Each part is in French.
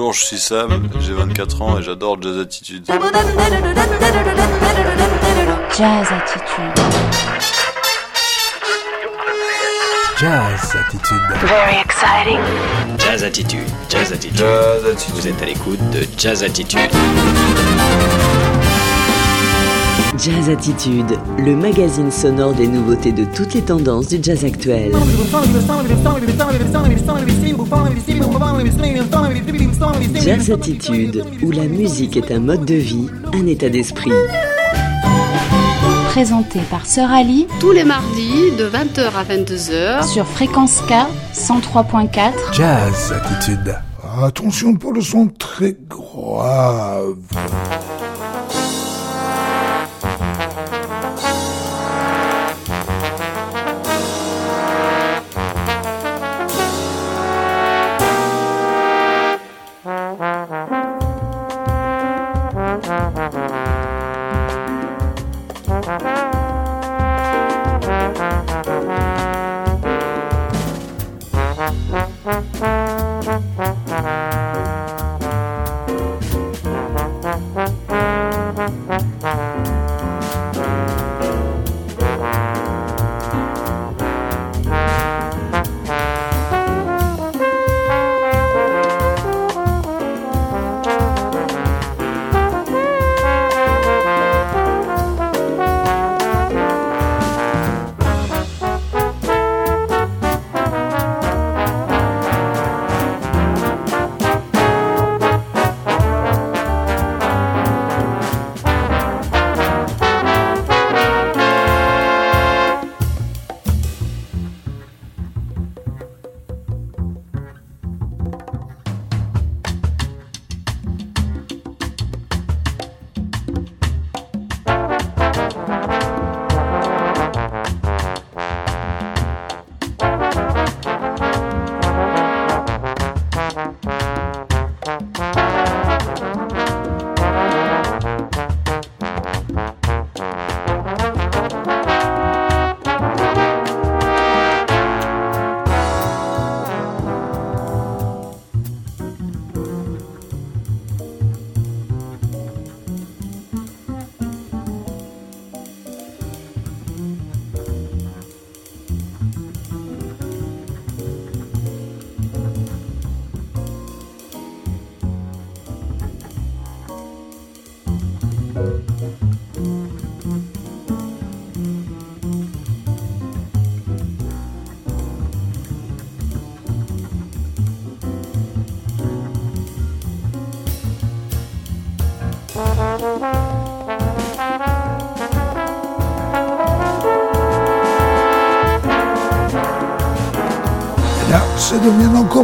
Bonjour, je suis Sam, j'ai 24 ans et j'adore Jazz Attitude. Jazz Attitude. Jazz Attitude. Very exciting. Jazz Attitude, Jazz Attitude. Jazz Attitude. Vous êtes à l'écoute de Jazz Attitude. Jazz Attitude, le magazine sonore des nouveautés de toutes les tendances du jazz actuel. Jazz Attitude, où la musique est un mode de vie, un état d'esprit. Présenté par Sœur Ali tous les mardis de 20h à 22h. sur Fréquence K 103.4. Jazz Attitude. Attention pour le son très grave.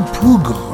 Devient encore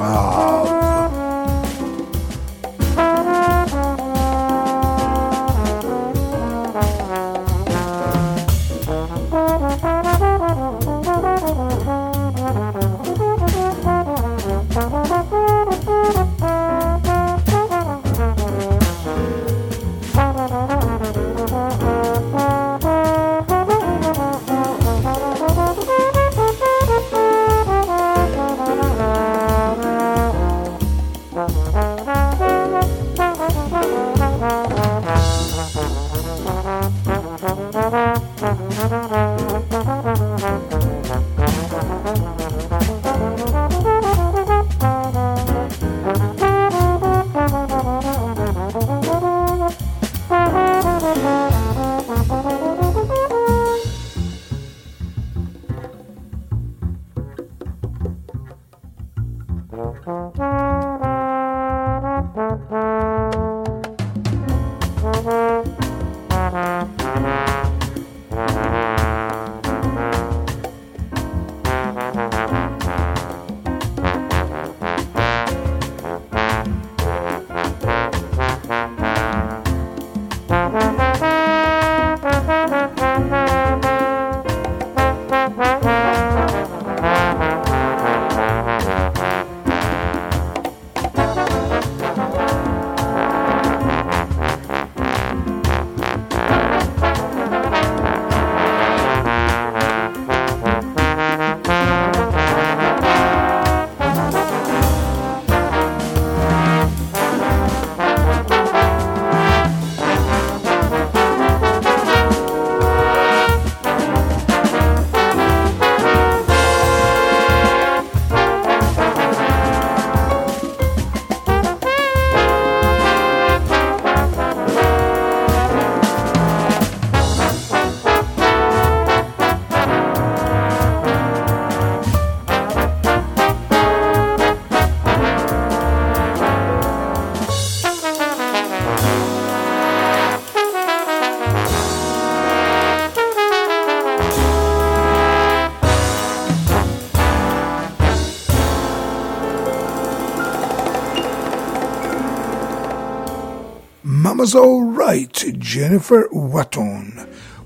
Mama's Alright, Jennifer Watton.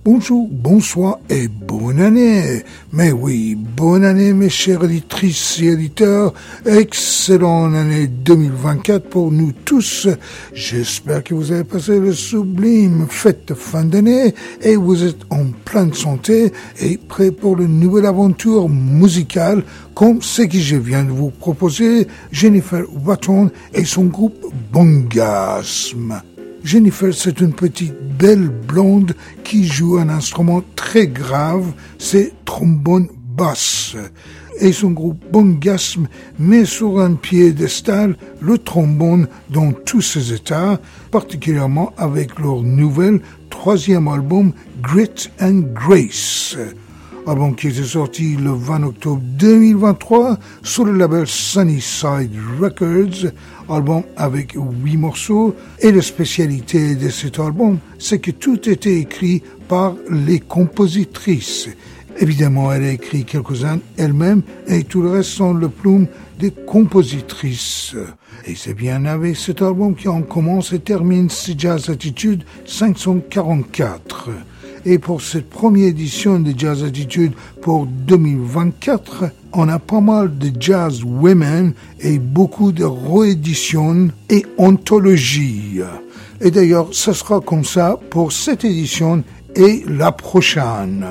Bonjour, bonsoir et bonne année. Mais oui, bonne année mes chers auditrices et auditeurs. Excellente année 2024 pour nous tous. J'espère que vous avez passé le sublime fête de fin d'année et vous êtes en pleine santé et prêt pour une nouvelle aventure musicale comme ce que je viens de vous proposer, Jennifer Watton et son groupe Bongasme. Jennifer, c'est une petite belle blonde qui joue un instrument très grave, c'est trombone basse. Et son groupe Bongasme met sur un piédestal le trombone dans tous ses états, particulièrement avec leur nouvel troisième album Grit and Grace album qui était sorti le 20 octobre 2023 sur le label Sunnyside Records, album avec huit morceaux. Et la spécialité de cet album, c'est que tout était écrit par les compositrices. Évidemment, elle a écrit quelques-uns elle-même et tout le reste sont le plume des compositrices. Et c'est bien avec cet album qu'on commence et termine Jazz Attitude 544. Et pour cette première édition de Jazz Attitude pour 2024, on a pas mal de jazz women et beaucoup de rééditions et anthologies. Et d'ailleurs, ce sera comme ça pour cette édition et la prochaine.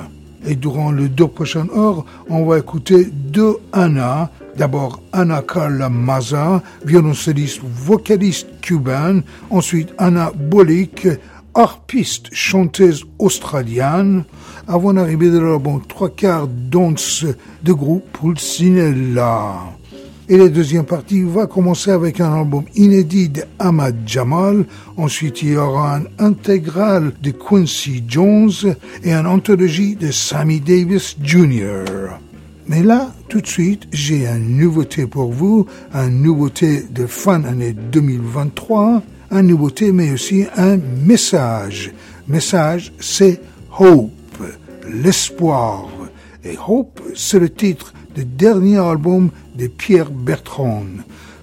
Et durant les deux prochaines heures, on va écouter deux Anna. D'abord Anna Carla Maza, violoncelliste vocaliste cubaine. Ensuite Anna Bolik, harpiste chanteuse australienne, avant d'arriver de l'album trois quarts d'once de groupe Pulcinella. Et la deuxième partie va commencer avec un album inédit de Ahmad Jamal. Ensuite, il y aura un intégral de Quincy Jones et une anthologie de Sammy Davis Jr. Mais là, tout de suite, j'ai une nouveauté pour vous, une nouveauté de fin année 2023 une nouveauté, mais aussi un message. Message, c'est Hope, l'espoir. Et Hope, c'est le titre du dernier album de Pierre Bertrand,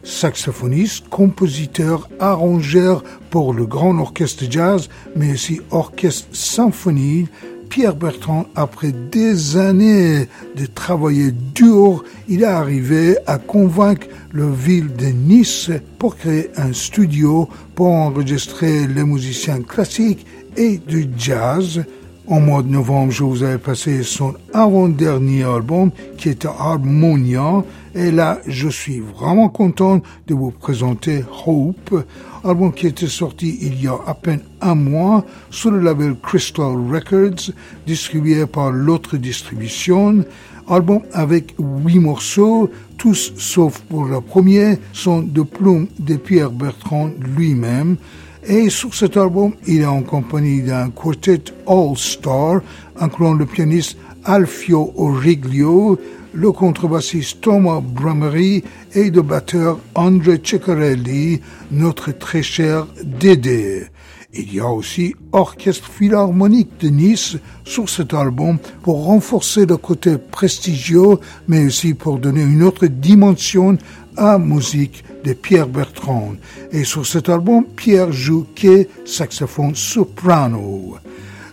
saxophoniste, compositeur, arrangeur pour le grand orchestre jazz, mais aussi orchestre symphonie, Pierre Bertrand, après des années de travailler dur, il est arrivé à convaincre le ville de Nice pour créer un studio pour enregistrer les musiciens classiques et du jazz. En mois de novembre, je vous avais passé son avant-dernier album qui était Harmonia. Et là, je suis vraiment content de vous présenter Hope, album qui était sorti il y a à peine un mois sur le label Crystal Records, distribué par l'autre distribution. Album avec huit morceaux, tous sauf pour le premier, sont de plumes de Pierre Bertrand lui-même. Et sur cet album, il est en compagnie d'un quartet all-star, incluant le pianiste Alfio Origlio, le contrebassiste Thomas Bramery et le batteur André Ceccarelli, notre très cher Dédé. Il y a aussi Orchestre Philharmonique de Nice sur cet album pour renforcer le côté prestigieux, mais aussi pour donner une autre dimension à musique de Pierre Bertrand. Et sur cet album, Pierre joue que saxophone soprano.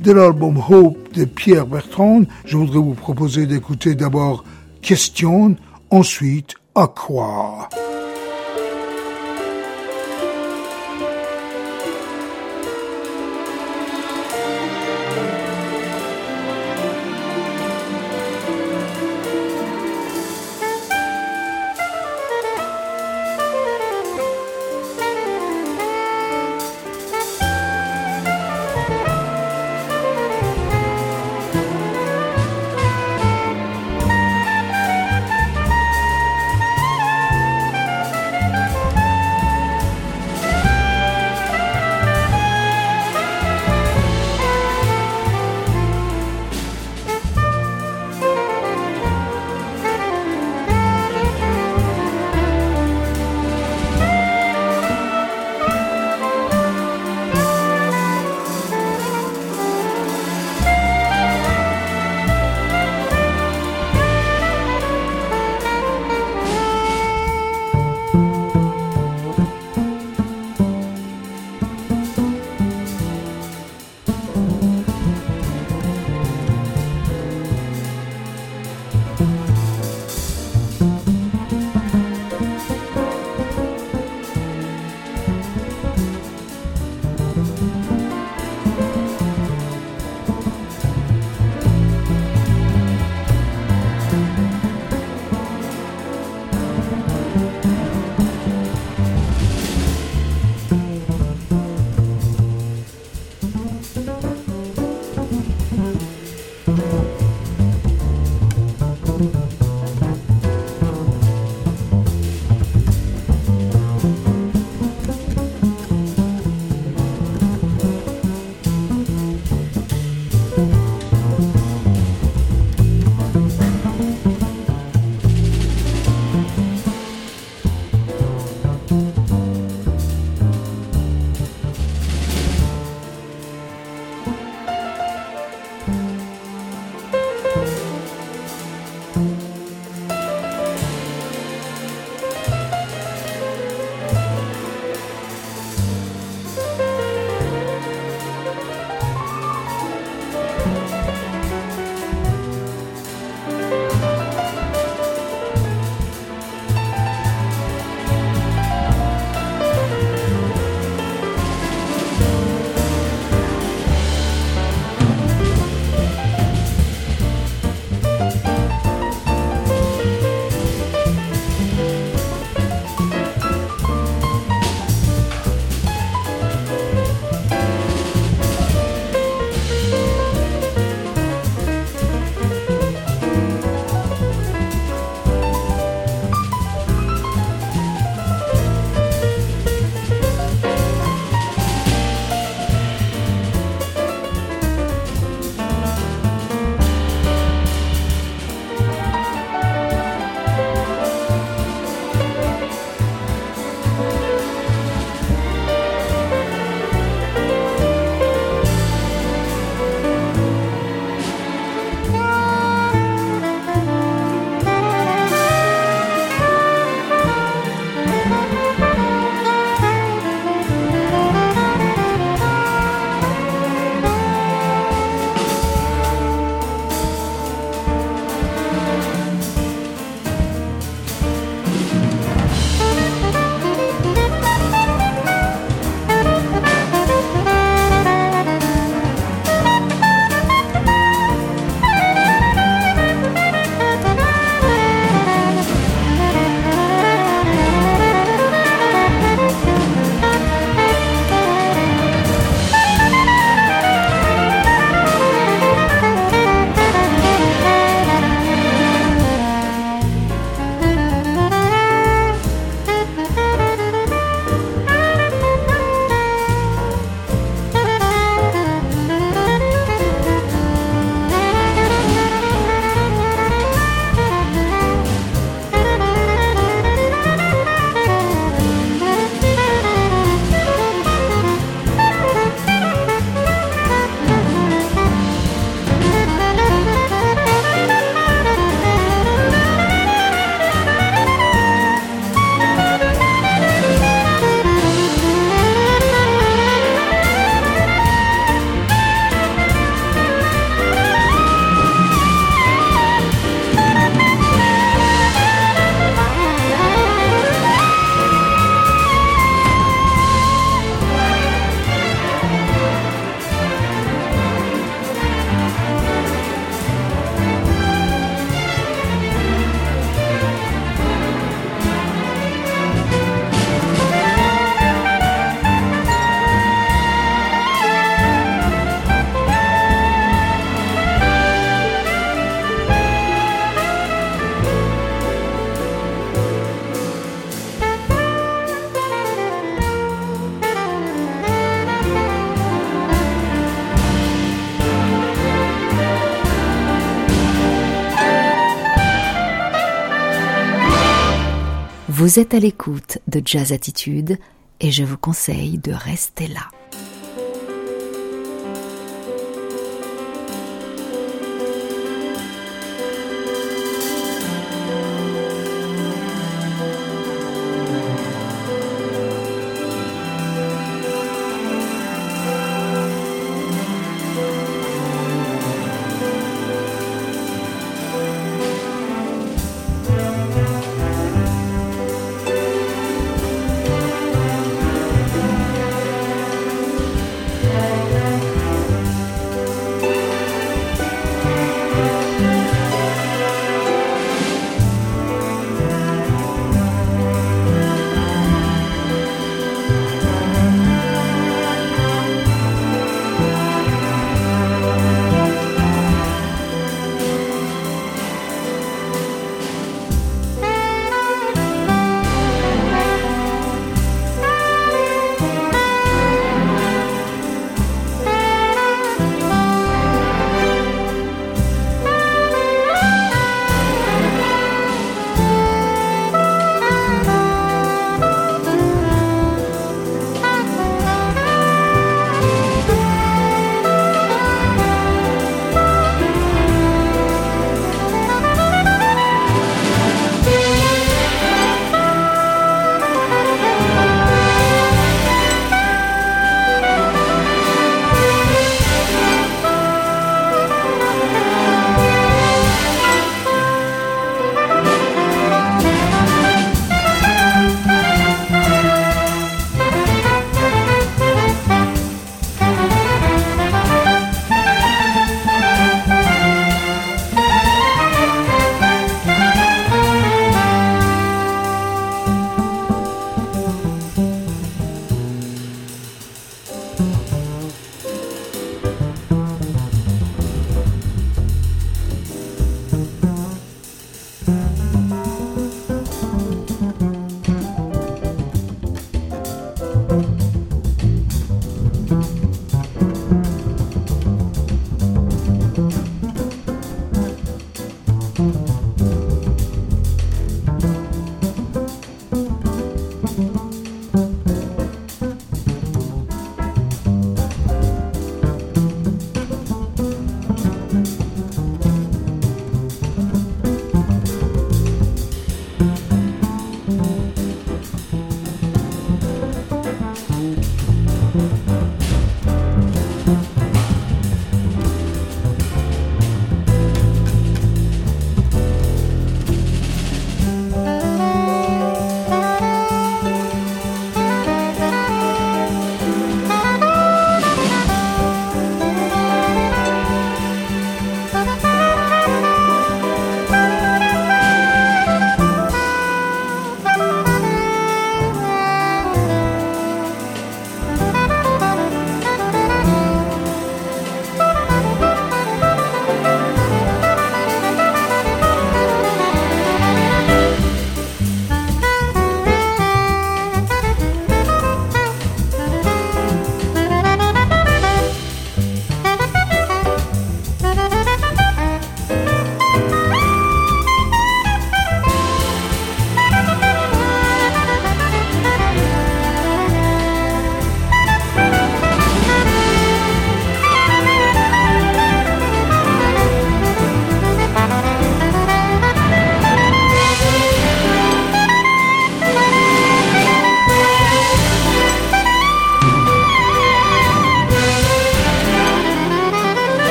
De l'album Hope de Pierre Bertrand, je voudrais vous proposer d'écouter d'abord Question, ensuite à quoi. Vous êtes à l'écoute de Jazz Attitude et je vous conseille de rester là.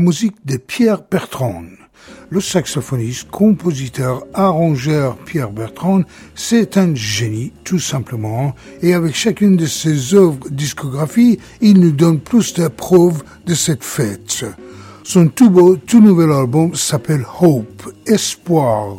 Musique de Pierre Bertrand. Le saxophoniste, compositeur, arrangeur Pierre Bertrand, c'est un génie, tout simplement, et avec chacune de ses œuvres discographiques, il nous donne plus de preuves de cette fête. Son tout beau, tout nouvel album s'appelle Hope, Espoir.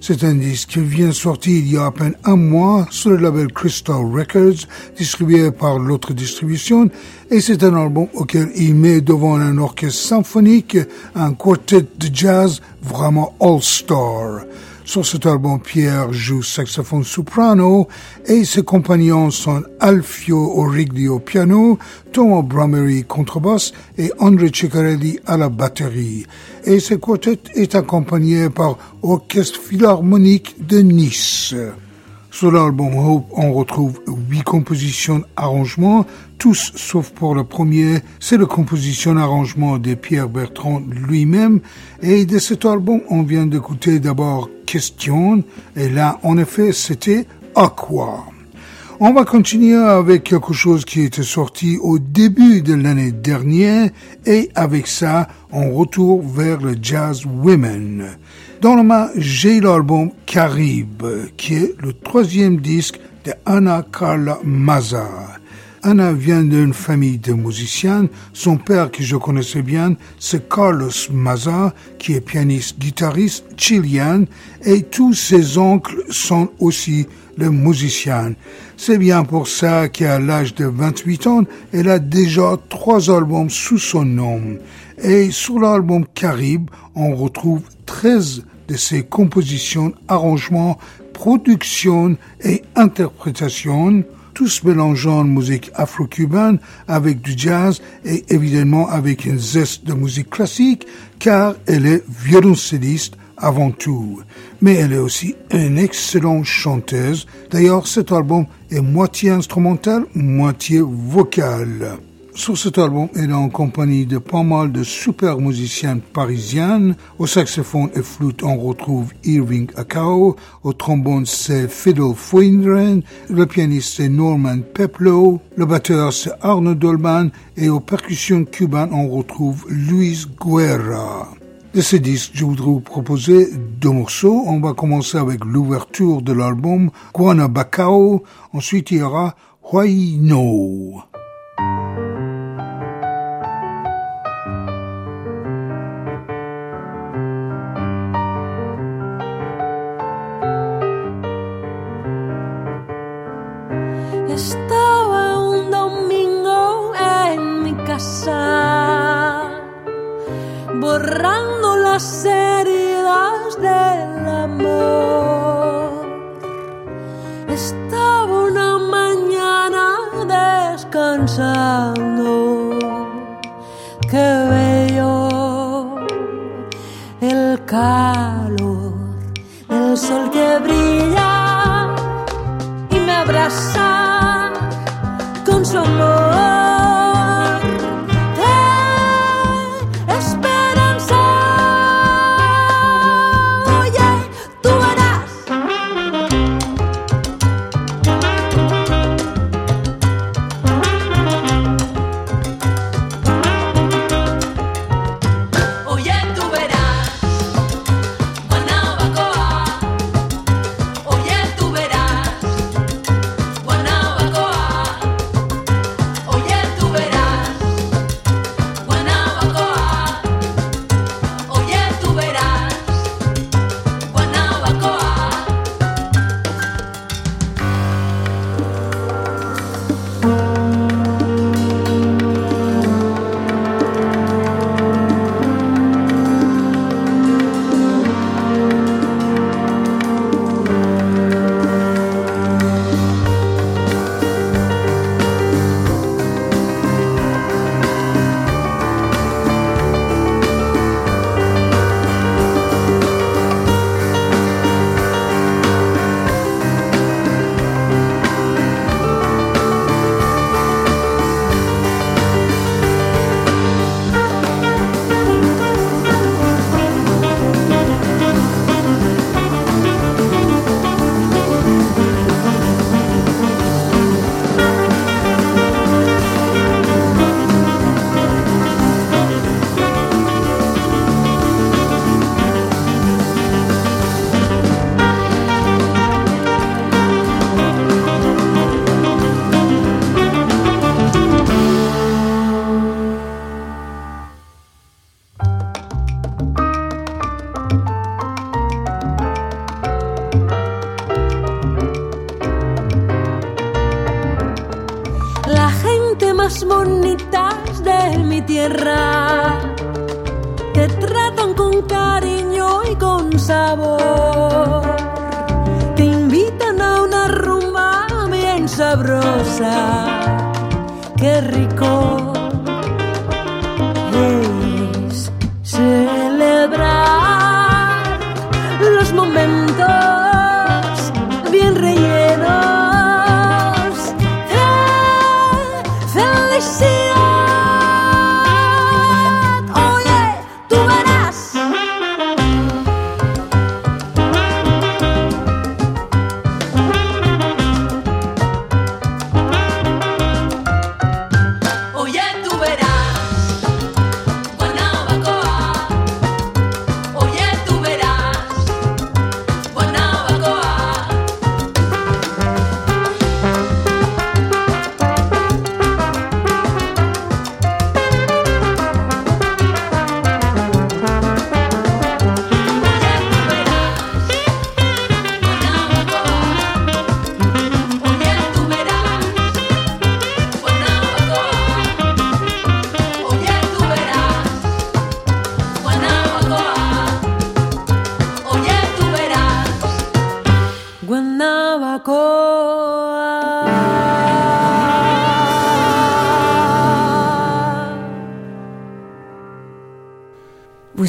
C'est un disque qui vient sortir il y a à peine un mois sur le label Crystal Records, distribué par l'autre distribution, et c'est un album auquel il met devant un orchestre symphonique un quartet de jazz vraiment all-star. Sur cet album, Pierre joue saxophone soprano et ses compagnons sont Alfio Origli au piano, Thomas Bramery contrebasse et André Ciccarelli à la batterie. Et ce quartet est accompagné par Orchestre Philharmonique de Nice. Sur l'album Hope, on retrouve huit compositions arrangements, tous sauf pour le premier, c'est la composition arrangement de Pierre Bertrand lui-même, et de cet album, on vient d'écouter d'abord Question, et là, en effet, c'était Aqua. On va continuer avec quelque chose qui était sorti au début de l'année dernière, et avec ça, on retourne vers le jazz women. Dans le main, j'ai l'album Caribe, qui est le troisième disque de Anna Carla Maza. Anna vient d'une famille de musiciens. Son père, que je connaissais bien, c'est Carlos Maza, qui est pianiste, guitariste chilien, et tous ses oncles sont aussi des musiciens. C'est bien pour ça qu'à l'âge de 28 ans, elle a déjà trois albums sous son nom. Et sur l'album Caribe, on retrouve 13 de ses compositions, arrangements, productions et interprétations, tous mélangeant musique afro-cubaine avec du jazz et évidemment avec une zeste de musique classique, car elle est violoncelliste avant tout. Mais elle est aussi une excellente chanteuse. D'ailleurs, cet album est moitié instrumental, moitié vocal. Sur cet album, elle est en compagnie de pas mal de super musiciens parisiennes. Au saxophone et flûte, on retrouve Irving Akao. Au trombone, c'est Fiddle Fuindren. Le pianiste, c'est Norman Peplow. Le batteur, c'est Arno Dolman. Et aux percussions cubaines, on retrouve Luis Guerra. De ce disque, je voudrais vous proposer deux morceaux. On va commencer avec l'ouverture de l'album Guanabacao. Ensuite, il y aura Huayno.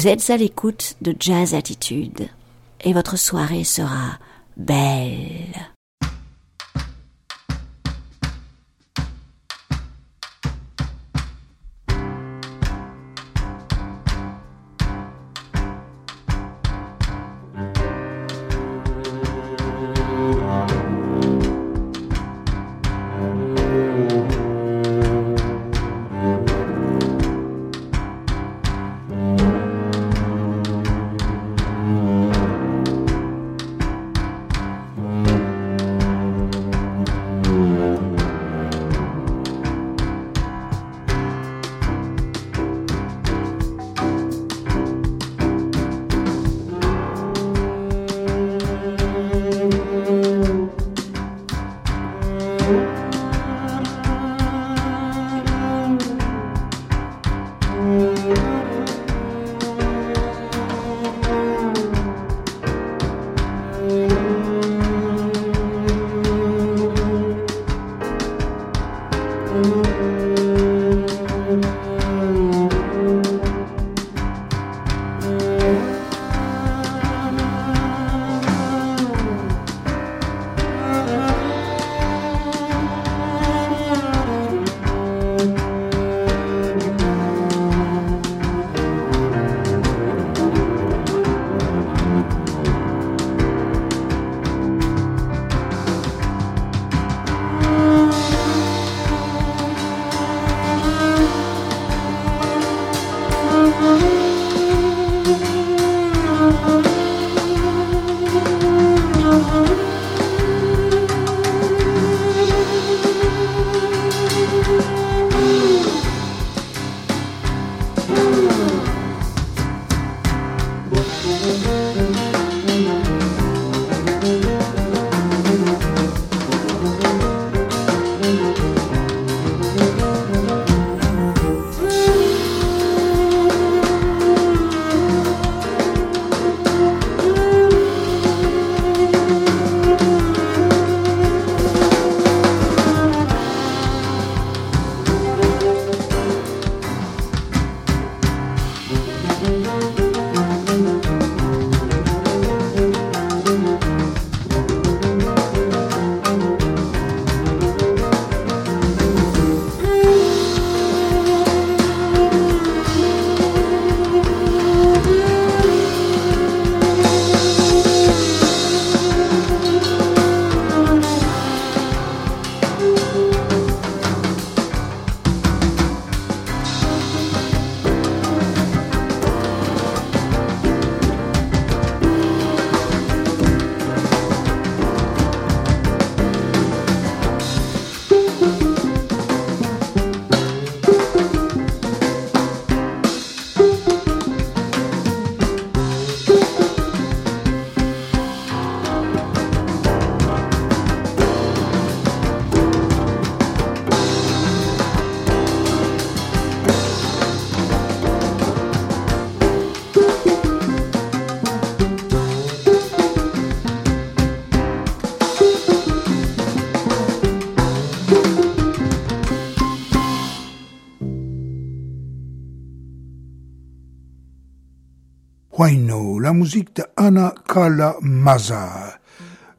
Vous êtes à l'écoute de Jazz Attitude et votre soirée sera belle. Musique de Ana Carla Maza.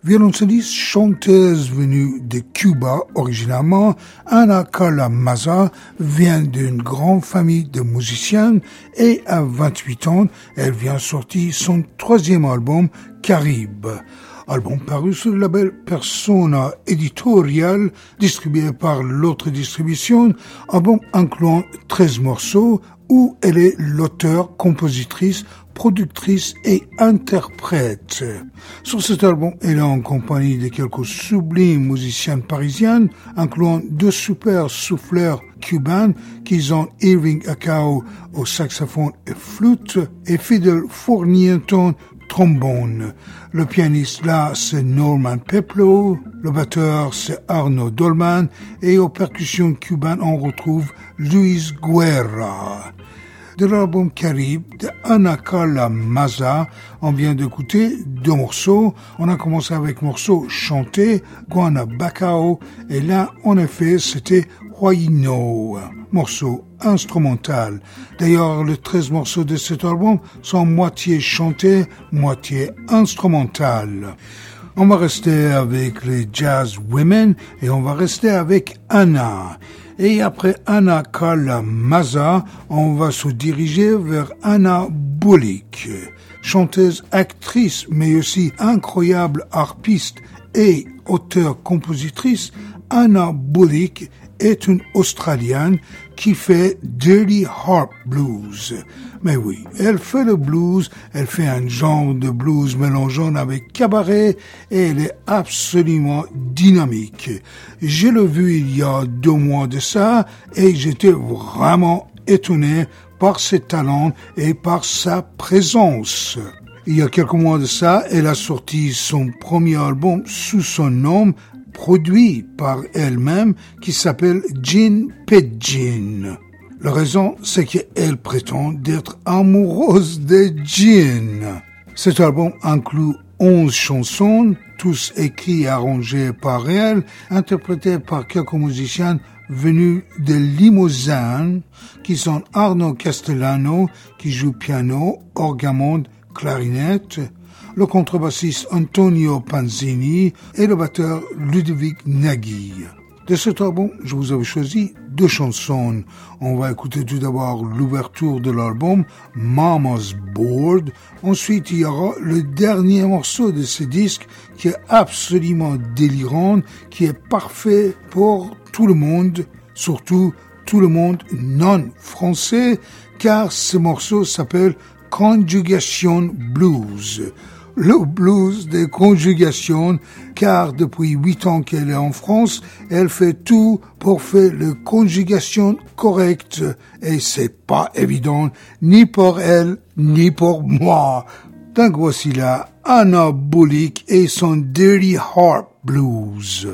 Violoncelliste chanteuse venue de Cuba originalement, Ana Carla Maza vient d'une grande famille de musiciens et à 28 ans, elle vient sortir son troisième album, Caribe. Album paru sur le label Persona Editorial, distribué par l'autre distribution, album incluant 13 morceaux où elle est l'auteur, compositrice, productrice et interprète. Sur cet album, elle est en compagnie de quelques sublimes musiciennes parisiennes, incluant deux super souffleurs cubains qui sont Irving Acao au saxophone et flûte et Fidel Fournienton trombone. Le pianiste là, c'est Norman Peplo, le batteur, c'est Arnaud Dolman, et aux percussions cubaines, on retrouve Luis Guerra. De l'album Caribe de Ana Carla Maza, on vient d'écouter deux morceaux. On a commencé avec morceau chanté, Guana Bacao, et là, en effet, c'était Huayno, morceau instrumental. D'ailleurs, les 13 morceaux de cet album sont moitié chantés, moitié instrumental. On va rester avec les Jazz Women et on va rester avec Anna. Et après Anna Carla Maza, on va se diriger vers Anna Bullock, chanteuse, actrice, mais aussi incroyable harpiste et auteur-compositrice. Anna Bullock est une Australienne qui fait Dirty Harp Blues. Mais oui, elle fait le blues, elle fait un genre de blues mélangeant avec cabaret et elle est absolument dynamique. Je l'ai vu il y a deux mois de ça et j'étais vraiment étonné par ses talents et par sa présence. Il y a quelques mois de ça, elle a sorti son premier album sous son nom produit par elle-même qui s'appelle Jean Pigeon. La raison, c'est qu'elle prétend d'être amoureuse de Jean. Cet album inclut 11 chansons, tous écrits et arrangés par elle, interprétés par quelques musiciens venus de Limousin, qui sont Arno Castellano, qui joue piano, orgamond, clarinette, le contrebassiste Antonio Panzini et le batteur Ludovic Nagui. De cet album, je vous avais choisi deux chansons. On va écouter tout d'abord l'ouverture de l'album, Mama's Board. Ensuite, il y aura le dernier morceau de ce disque qui est absolument délirant, qui est parfait pour tout le monde, surtout tout le monde non français, car ce morceau s'appelle Conjugation Blues le blues des conjugations, car depuis huit ans qu'elle est en France, elle fait tout pour faire les conjugations correctes, et c'est pas évident, ni pour elle, ni pour moi. Donc voici là Anna Bullock et son Dirty Harp Blues.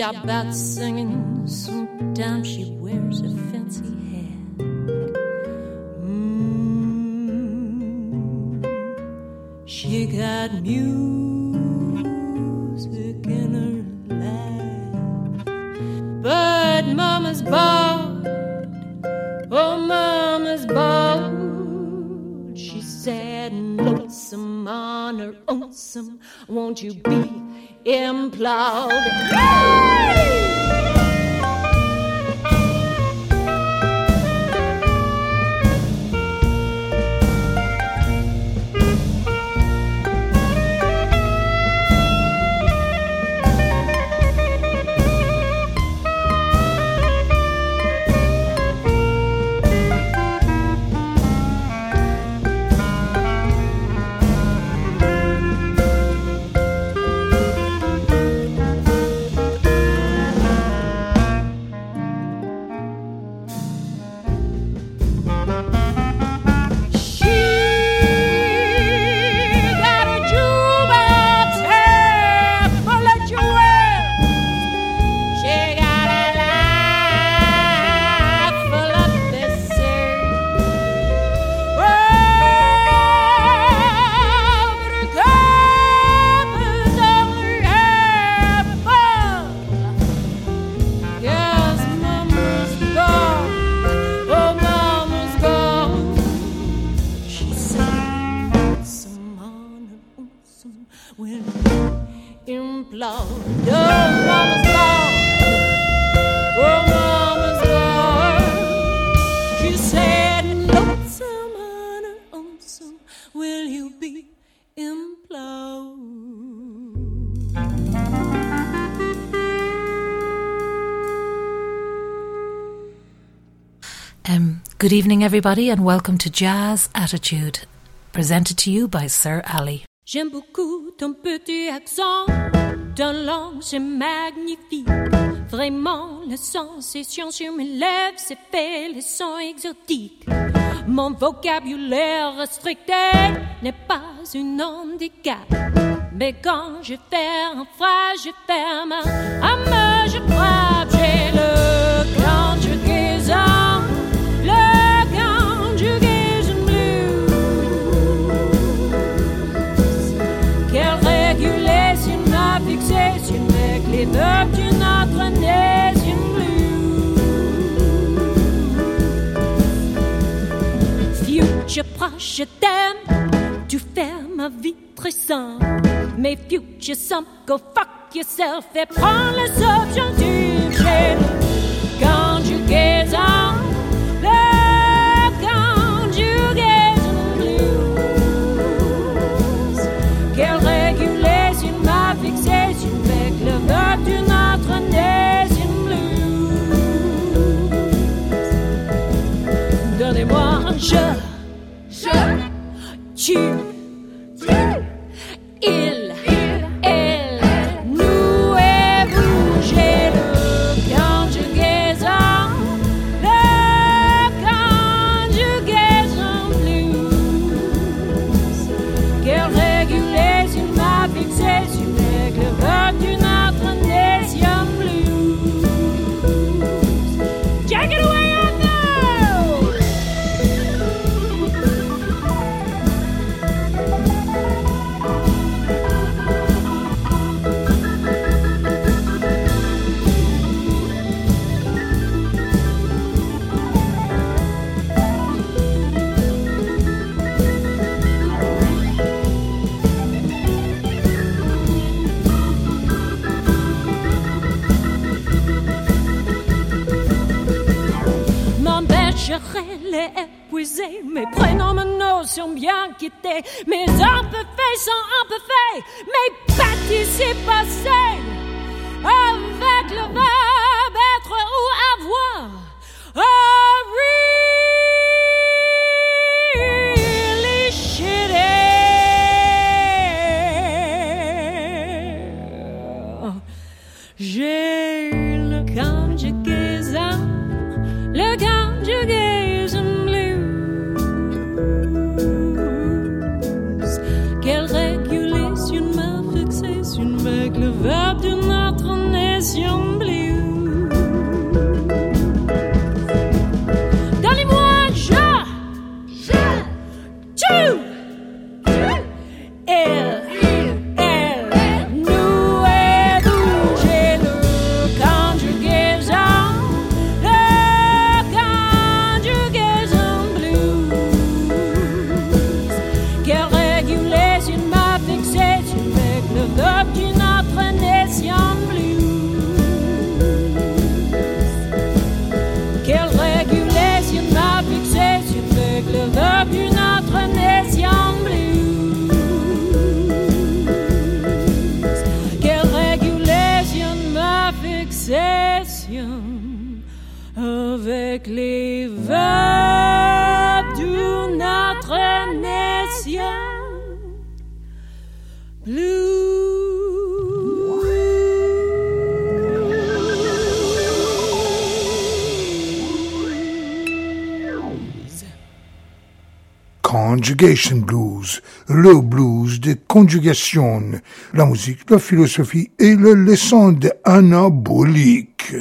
Job out singing. Sometimes she wears a fancy hat. Mm, She got music in her life. But Mama's bored. Oh, Mama's bored. She's sad and lonesome on her lonesome. Won't you be imploded? Um, good evening, everybody, and welcome to Jazz Attitude, presented to you by Sir Ali. J'aime beaucoup ton petit accent, ton langue c'est magnifique. Vraiment, la sensation sur mes lèvres, c'est fait les sons exotiques. Mon vocabulaire restricté n'est pas un handicap. Mais quand je fais un phrase, je ferme un mot, je frappe. Future proche, je t'aime, tu fais ma vie très simple. Mais future some, go fuck yourself et prends le subjonctif. Conjugaison, tu, mes prénoms, mes notions bien quittés, mes imperfaits sont imparfaits, mes participes passés, avec le verbe être ou avoir. Oh, really avec les vagues. Conjugation Blues, le blues de conjugation, la musique, la philosophie et le leçon de Anna Bolick.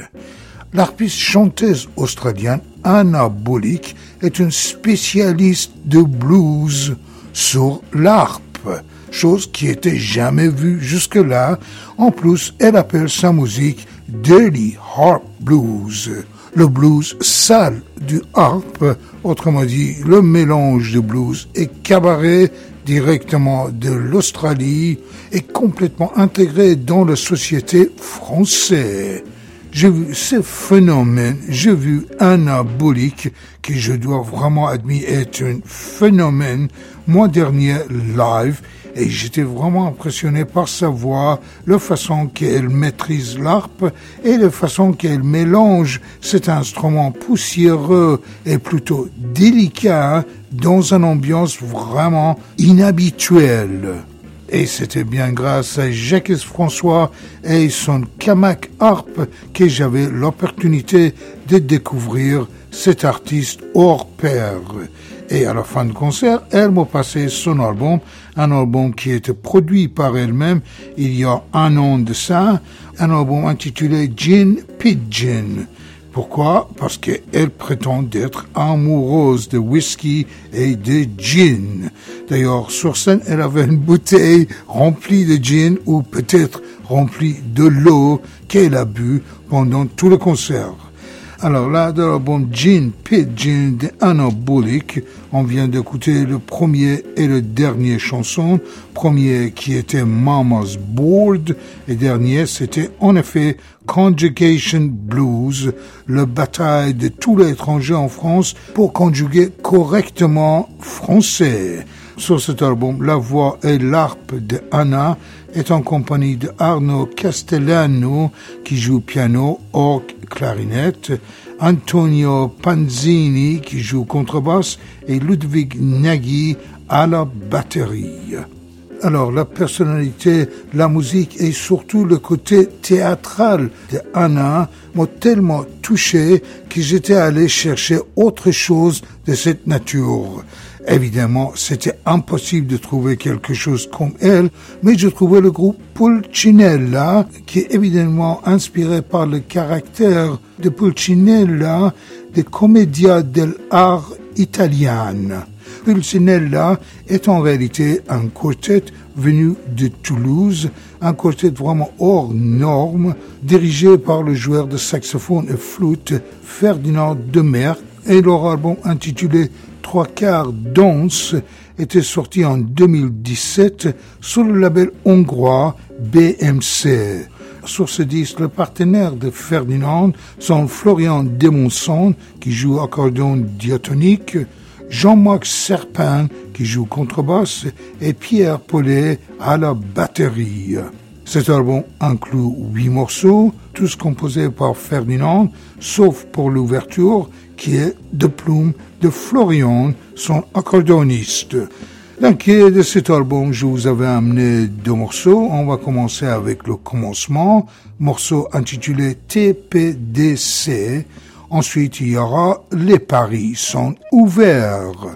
L'arpiste chanteuse australienne Anna Bolick est une spécialiste de blues sur l'harpe, chose qui était jamais vue jusque-là. En plus, elle appelle sa musique Dirty Harp Blues le blues sale du harp, autrement dit le mélange de blues et cabaret directement de l'Australie est complètement intégré dans la société française. J'ai vu ce phénomène, j'ai vu Bullock, qui je dois vraiment admettre est un phénomène, mois dernier live, et j'étais vraiment impressionné par sa voix, la façon qu'elle maîtrise l'harpe et la façon qu'elle mélange cet instrument poussiéreux et plutôt délicat dans une ambiance vraiment inhabituelle. Et c'était bien grâce à Jacques François et son Kamak Harp que j'avais l'opportunité de découvrir cet artiste hors pair. Et à la fin du concert, elle m'a passé son album, un album qui était produit par elle-même il y a un an de ça, un album intitulé Gin Pigeon. Pourquoi? Parce qu'elle prétend être amoureuse de whisky et de gin. D'ailleurs, sur scène, elle avait une bouteille remplie de gin ou peut-être remplie de l'eau qu'elle a bu pendant tout le concert. Alors là, de l'album Gin Pigeon de Anna Bullock, on vient d'écouter le premier et le dernier chanson. Premier qui était Mama's Board et dernier c'était en effet Conjugation Blues, le bataille de tous les étrangers en France pour conjuguer correctement français. Sur cet album, la voix et l'harpe de Anna est en compagnie de Arno Castellano qui joue piano, orgue, clarinette, Antonio Panzini qui joue contrebasse et Ludwig Nagy à la batterie. Alors la personnalité, la musique et surtout le côté théâtral de Anna m'ont tellement touché que j'étais allé chercher autre chose de cette nature. Évidemment, c'était impossible de trouver quelque chose comme elle, mais je trouvais le groupe Pulcinella, qui est évidemment inspiré par le caractère de Pulcinella des commedia dell'art italienne. Pulcinella est en réalité un quartet venu de Toulouse, un quartet vraiment hors norme, dirigé par le joueur de saxophone et flûte Ferdinand Demer, et leur album intitulé trois quarts danse était sorti en 2017 sous le label hongrois BMC. Sur ce disque, le partenaire de Ferdinand sont Florian Demonson, qui joue accordéon diatonique, Jean-Marc Serpin, qui joue contrebasse, et Pierre Paulet à la batterie. Cet album inclut huit morceaux, tous composés par Ferdinand, sauf pour l'ouverture, qui est de plume de Florian, son accordoniste. Donc, de cet album, je vous avais amené deux morceaux. On va commencer avec le commencement, morceau intitulé TPDC. Ensuite, il y aura Les paris sont ouverts.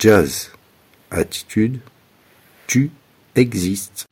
Jazz Attitude, tu existes.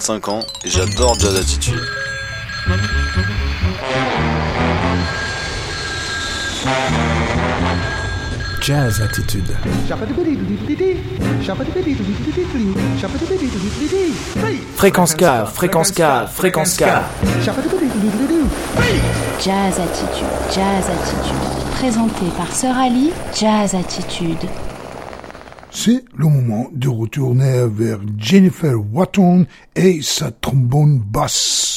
25 ans et j'adore Jazz Attitude. Jazz Attitude. Fréquence K, fréquence K, fréquence K. Jazz Attitude, Jazz Attitude. Présenté par Sœur Ali, Jazz Attitude. C'est le moment de retourner vers Jennifer Watton et sa trombone basse.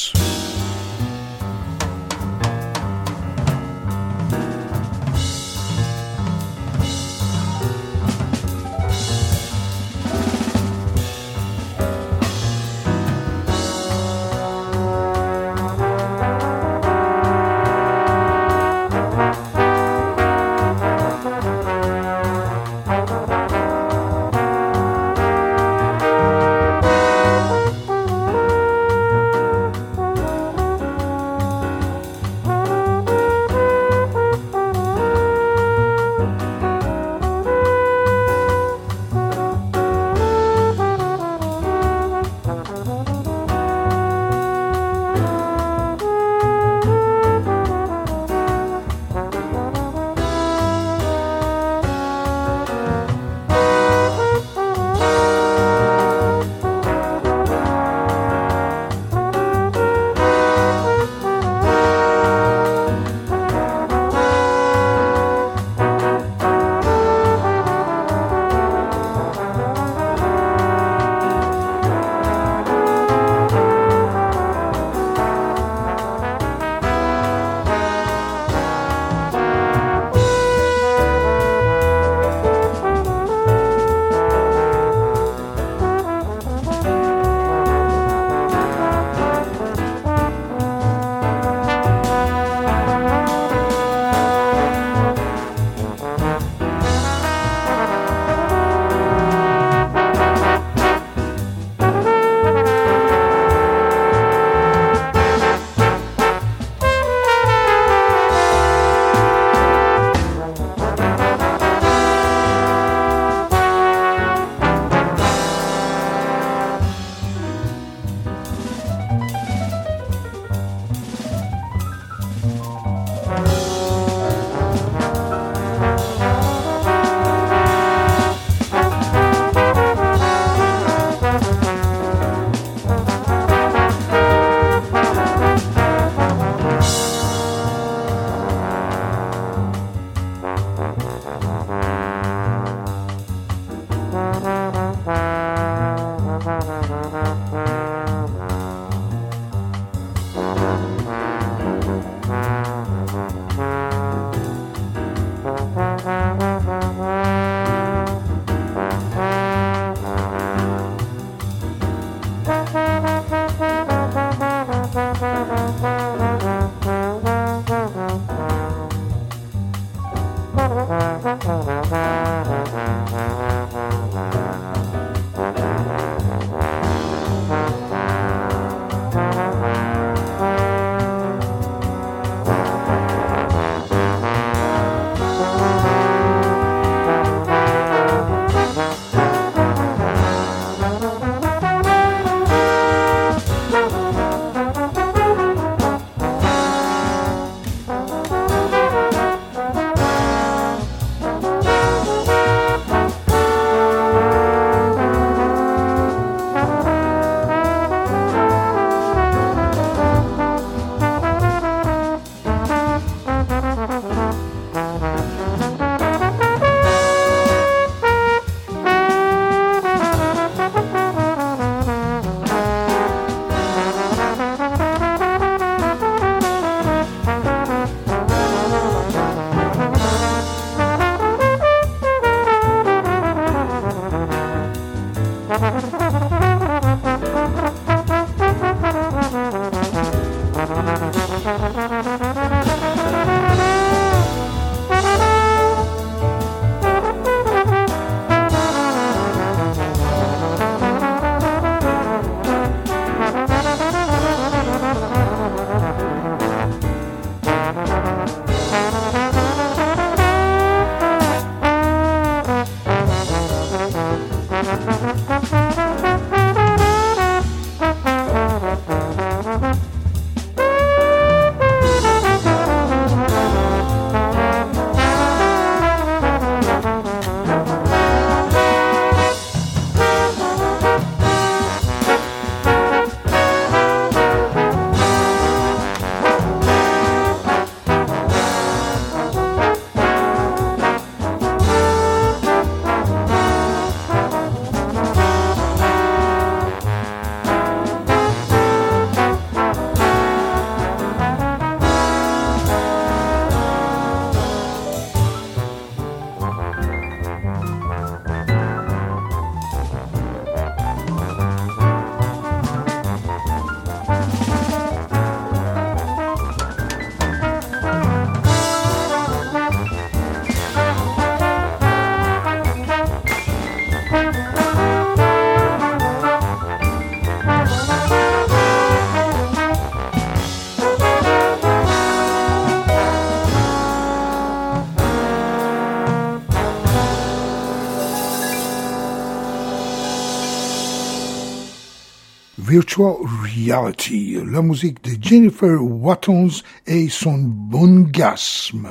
Virtual Reality, la musique de Jennifer Wattons et son bongasme.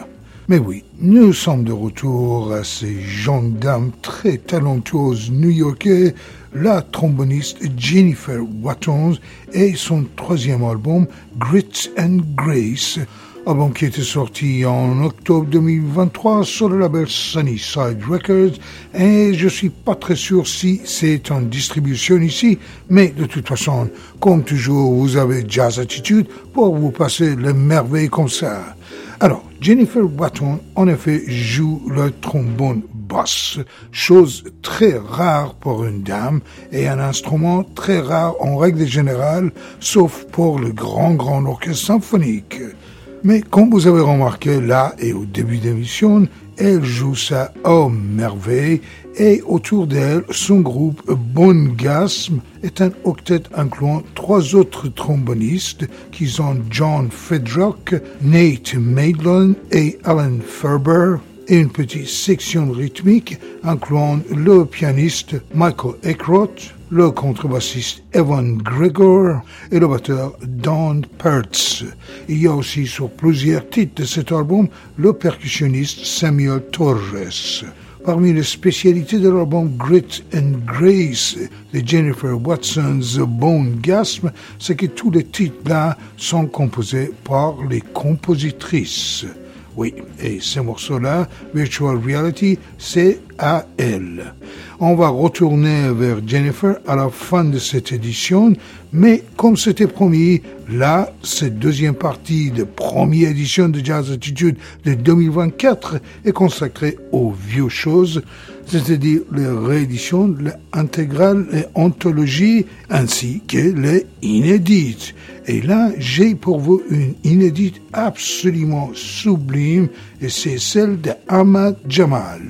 Mais oui, nous sommes de retour à ces jeunes dames très talentueuses new-yorkais, la tromboniste Jennifer Wattons et son troisième album Grit and Grace, album qui était sorti en octobre 2023 sur le label Sunnyside Records et je suis pas très sûr si c'est en distribution ici, mais de toute façon, comme toujours, vous avez Jazz Attitude pour vous passer les merveilles comme ça. Alors, Jennifer Watton, en effet, joue le trombone basse, chose très rare pour une dame et un instrument très rare en règle générale, sauf pour le grand grand orchestre symphonique. Mais comme vous avez remarqué là et au début de l'émission, elle joue ça oh merveille et autour d'elle, son groupe Bongasm est un octet incluant trois autres trombonistes qui sont John Fedrock, Nate Maitland et Alan Ferber et une petite section rythmique incluant le pianiste Michael Eckroth, le contrebassiste Evan Gregor et le batteur Don Pertz. Il y a aussi sur plusieurs titres de cet album le percussionniste Samuel Torres. Parmi les spécialités de l'album Grit and Grace de Jennifer Watson's Bone Gasm, c'est que tous les titres-là sont composés par les compositrices. Oui, et ce morceau-là, Virtual Reality, c'est à elle. On va retourner vers Jennifer à la fin de cette édition, mais comme c'était promis, là, cette deuxième partie de première édition de Jazz Attitude de 2024 est consacrée aux vieux choses, c'est-à-dire les rééditions, l'intégrale et anthologie, ainsi que les inédites. Et là, j'ai pour vous une inédite absolument sublime, et c'est celle de Ahmad Jamal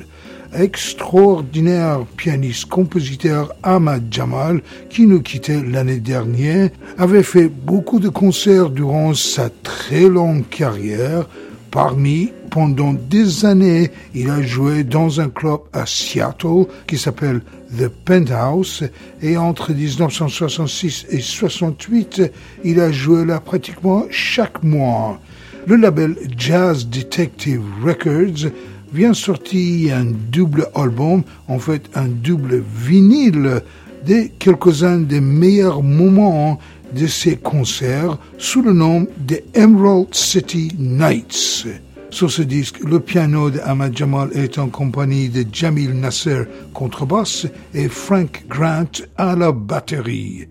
extraordinaire pianiste-compositeur Ahmad Jamal, qui nous quittait l'année dernière, avait fait beaucoup de concerts durant sa très longue carrière. Parmi, pendant des années, il a joué dans un club à Seattle qui s'appelle The Penthouse et entre 1966 et 68, il a joué là pratiquement chaque mois. Le label Jazz Detective Records vient sortir un double album, en fait un double vinyle de quelques-uns des meilleurs moments de ces concerts sous le nom de Emerald City Nights. Sur ce disque, le piano de Ahmad Jamal est en compagnie de Jamil Nasser contrebasse et Frank Grant à la batterie.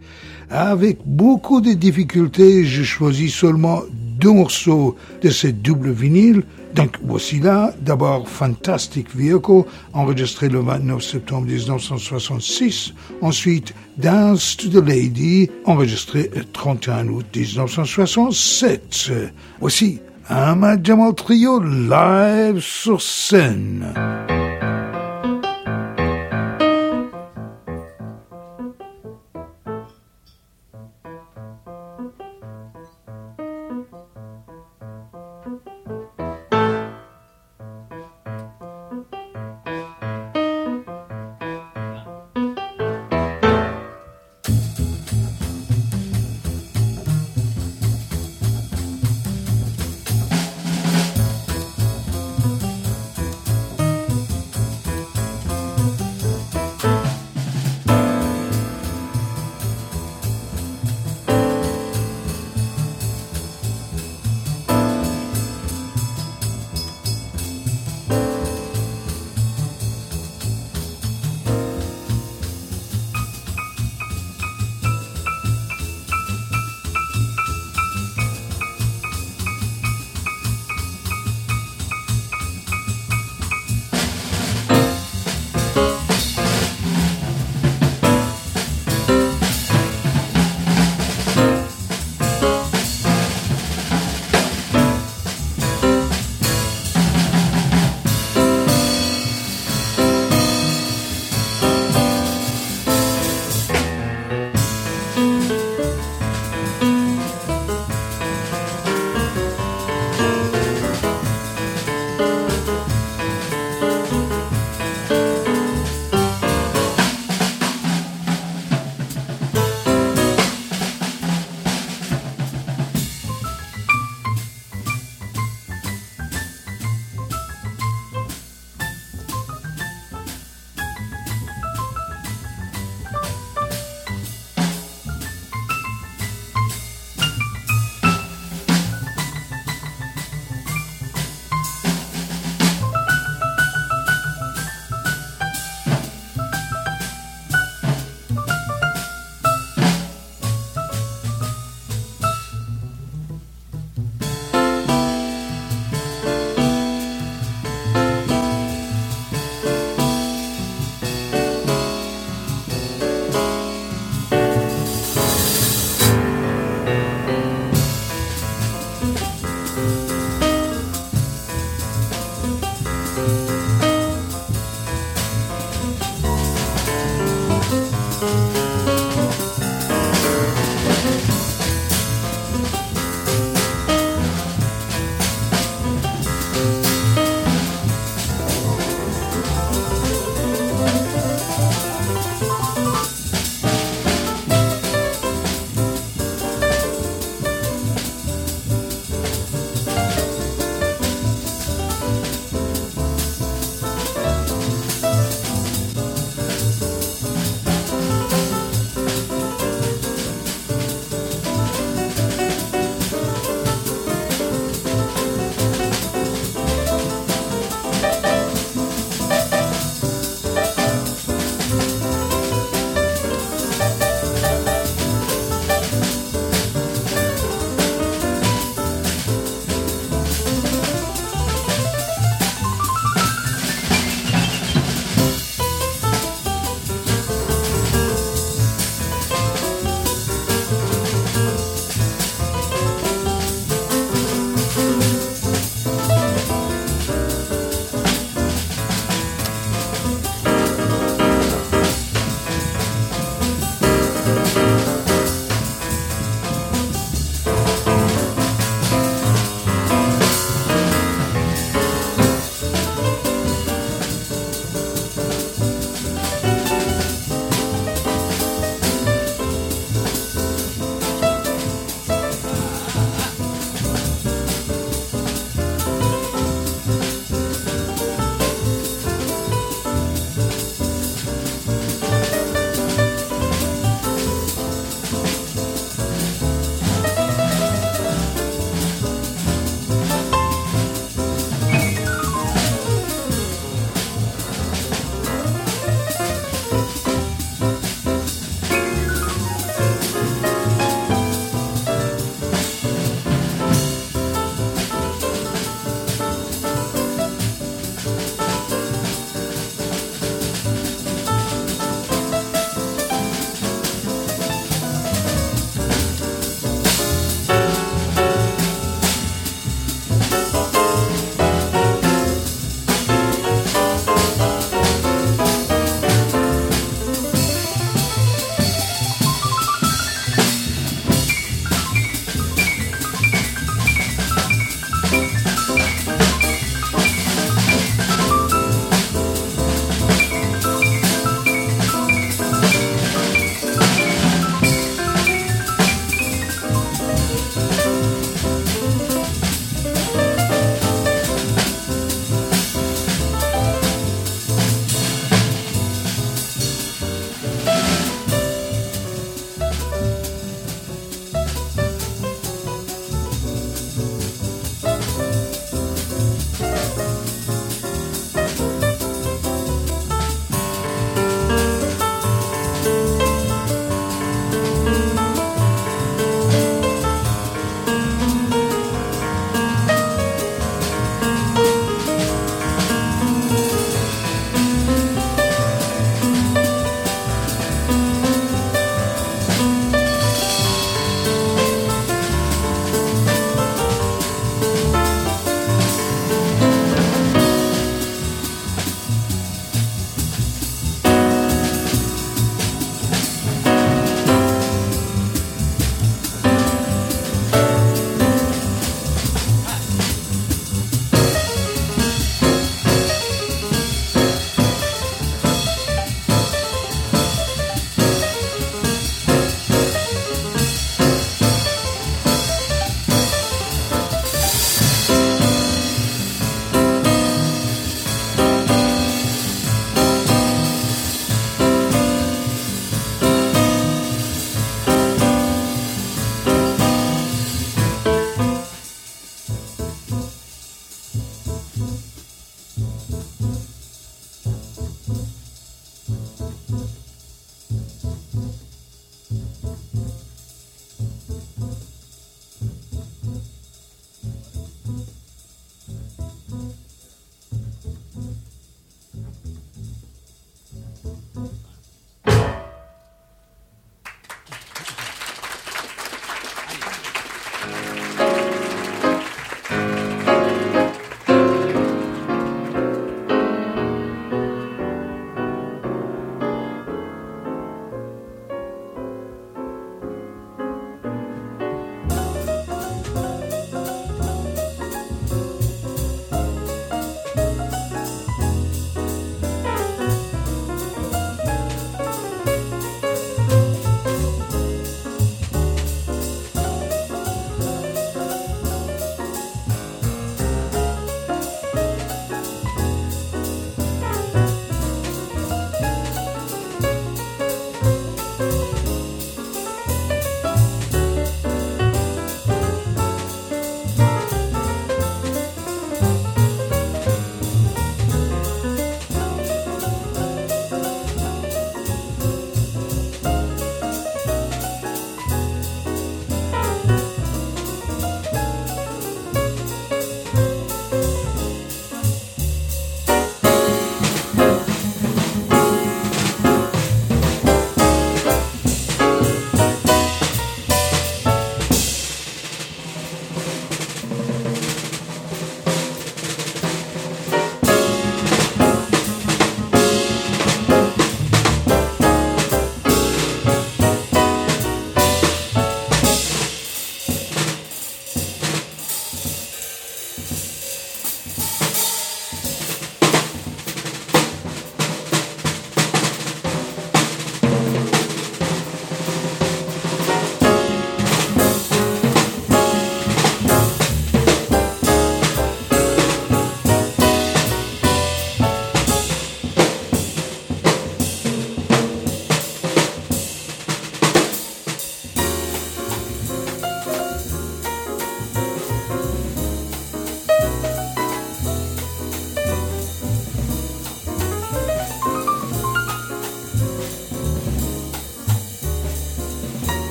Avec beaucoup de difficultés, je choisis seulement deux morceaux de ce double vinyle. Donc voici là, d'abord Fantastic Vehicle, enregistré le 29 septembre 1966. Ensuite, Dance to the Lady, enregistré le 31 août 1967. Voici un Jamal Trio live sur scène.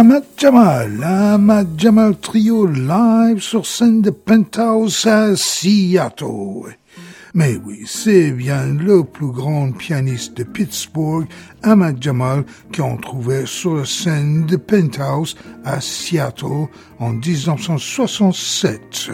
Ahmad Jamal, Ahmad Jamal Trio live sur scène de Penthouse à Seattle. Mais oui, c'est bien le plus grand pianiste de Pittsburgh, Ahmad Jamal, qu'on trouvait sur scène de Penthouse à Seattle en 1967.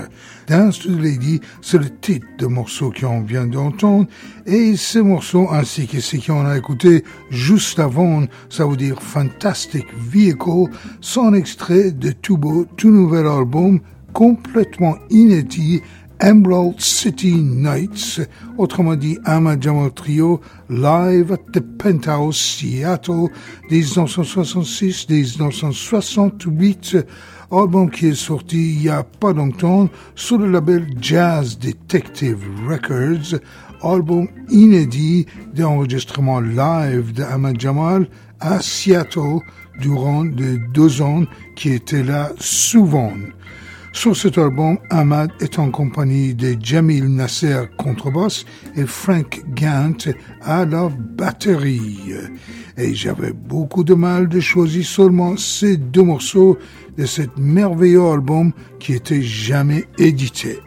Dance to the Lady, c'est le titre de morceau qu'on vient d'entendre, et ce morceau, ainsi que ce qu'on a écouté juste avant, ça veut dire Fantastic Vehicle, sont extraits de tout beau, tout nouvel album, complètement inédit, Emerald City Nights, autrement dit Ahmad Jamal Trio, live at the Penthouse Seattle, 1966-1968, album qui est sorti il y a pas longtemps sous le label Jazz Detective Records, album inédit d'enregistrement live de Ahmad Jamal à Seattle durant les deux ans qui était là souvent. Sur cet album, Ahmad est en compagnie de Jamil Nasser contrebasse et Frank Gant à la batterie. Et j'avais beaucoup de mal de choisir seulement ces deux morceaux de cet merveilleux album qui était jamais édité.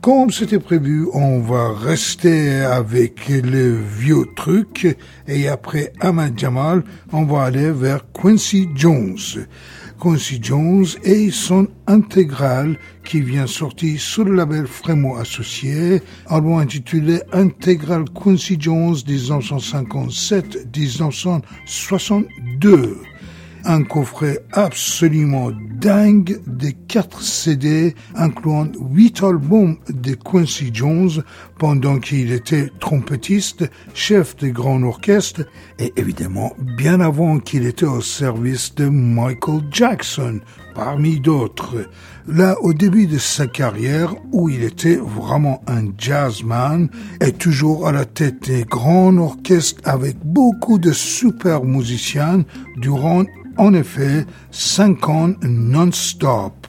Comme c'était prévu, on va rester avec le vieux truc et après Ahmad Jamal, on va aller vers Quincy Jones. Quincy Jones et son intégral qui vient sortir sous le label Frémo Associé, album intitulé Intégral Quincy Jones 1957-1962 un coffret absolument dingue de 4 CD incluant 8 albums de Quincy Jones pendant qu'il était trompettiste, chef de grand orchestre et évidemment bien avant qu'il était au service de Michael Jackson parmi d'autres. Là, au début de sa carrière, où il était vraiment un jazzman, et toujours à la tête des grands orchestres avec beaucoup de super musiciens durant en effet 5 ans non-stop.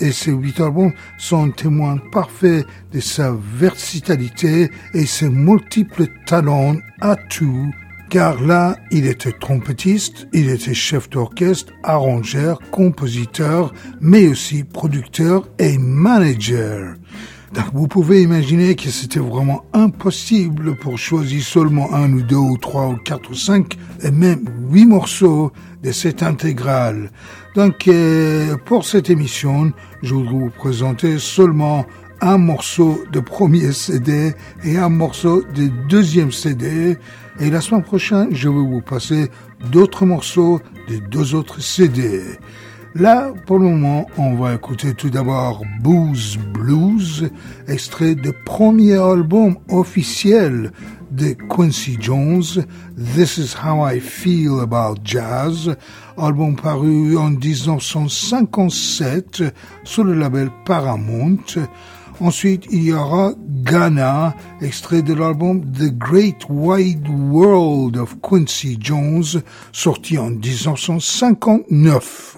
Et ces huit albums sont témoins parfaits de sa versatilité et ses multiples talents à tout, car là, il était trompettiste, il était chef d'orchestre, arrangeur, compositeur, mais aussi producteur et manager. Donc vous pouvez imaginer que c'était vraiment impossible pour choisir seulement un ou deux ou trois ou quatre ou cinq et même huit morceaux de cette intégrale. Donc euh, pour cette émission, je voudrais vous présenter seulement un morceau de premier CD et un morceau de deuxième CD. Et la semaine prochaine, je vais vous passer d'autres morceaux de deux autres CD. Là, pour le moment, on va écouter tout d'abord Booze Blues, extrait du premier album officiel de Quincy Jones, This is How I Feel About Jazz, album paru en 1957 sur le label Paramount. Ensuite, il y aura Ghana, extrait de l'album The Great Wide World of Quincy Jones, sorti en 1959.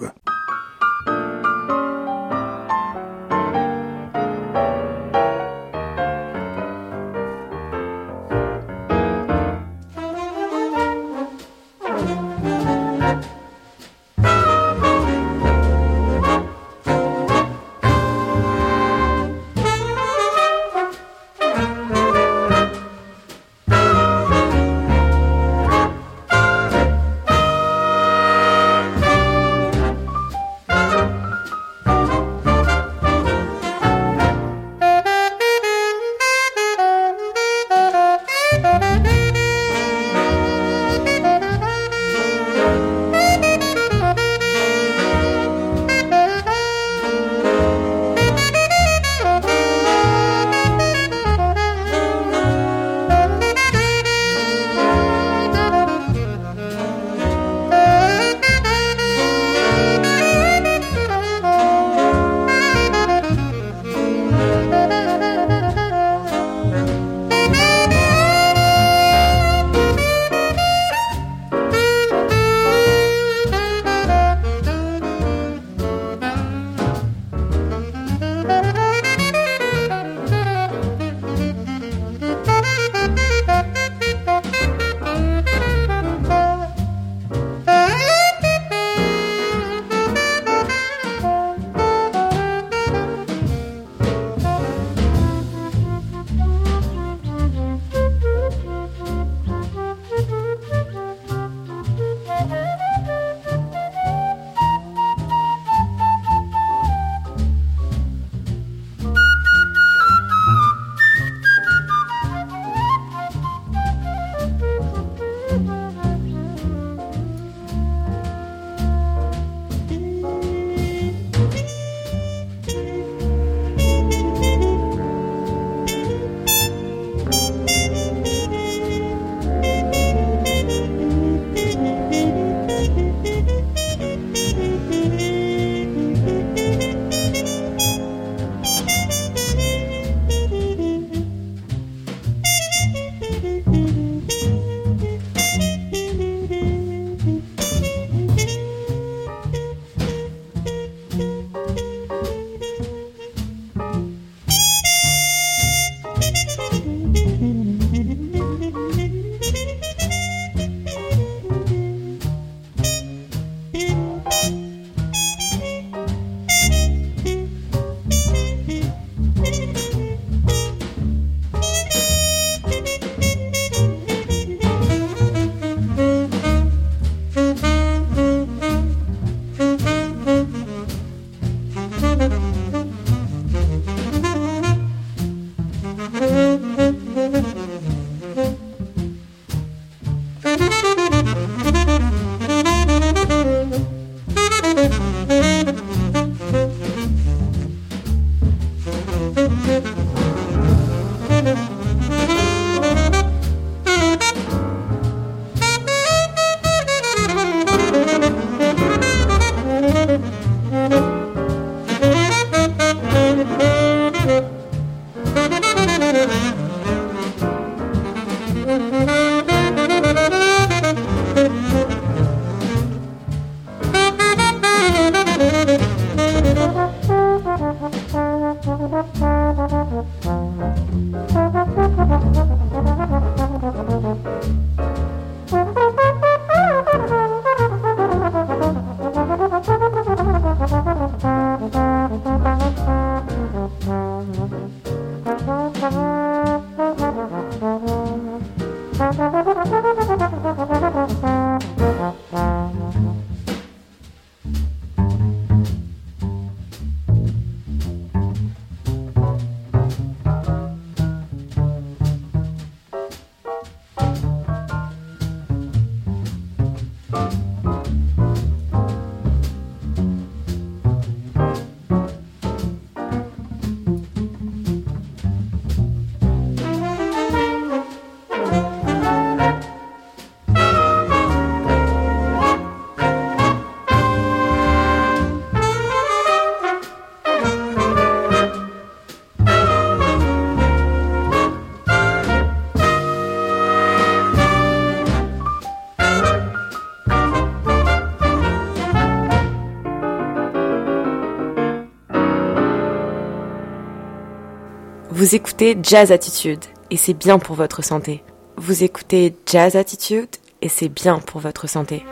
Vous écoutez Jazz Attitude et c'est bien pour votre santé. Vous écoutez Jazz Attitude et c'est bien pour votre santé.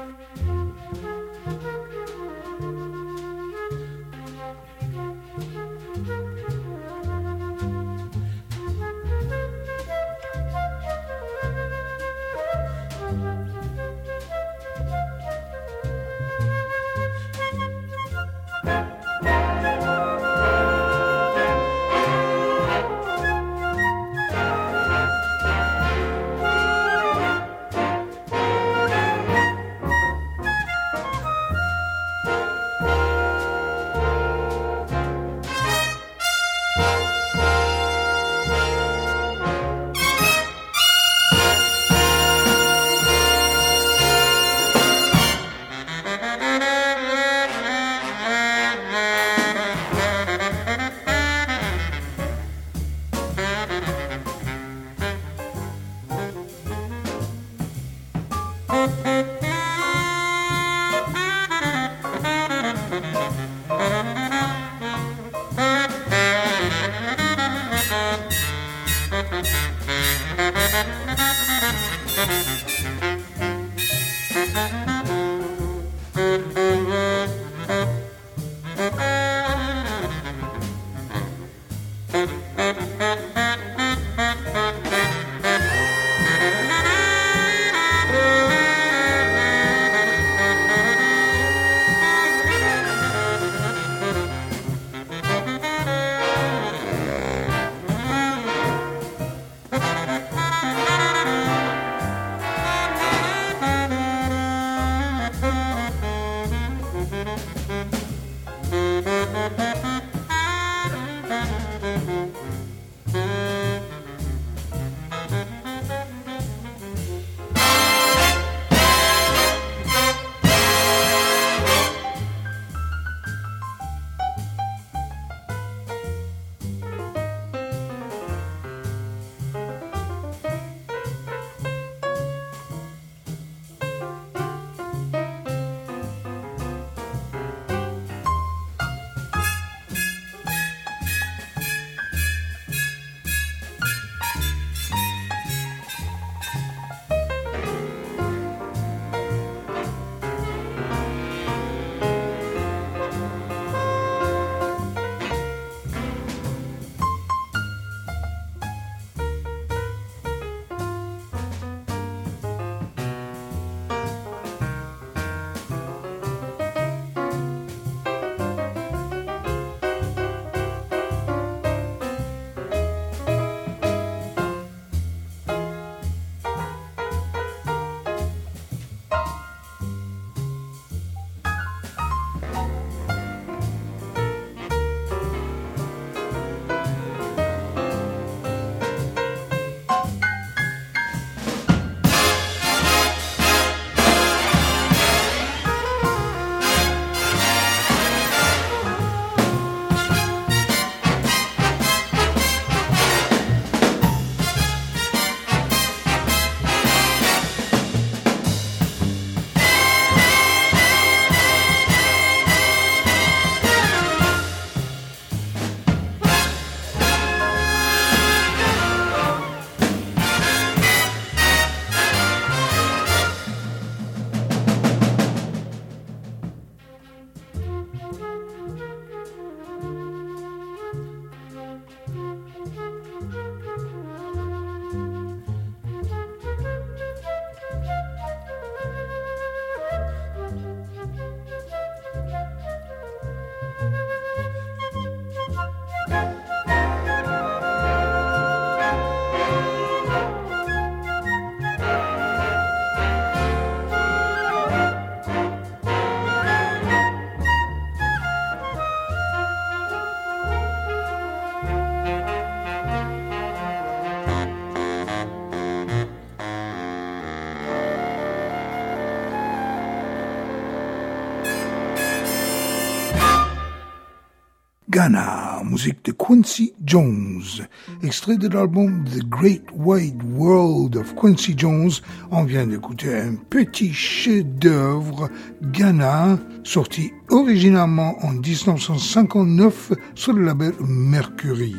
Ghana, musique de Quincy Jones. Extrait de l'album The Great Wide World of Quincy Jones, on vient d'écouter un petit chef-d'œuvre Ghana, sorti originalement en 1959 sur le label Mercury.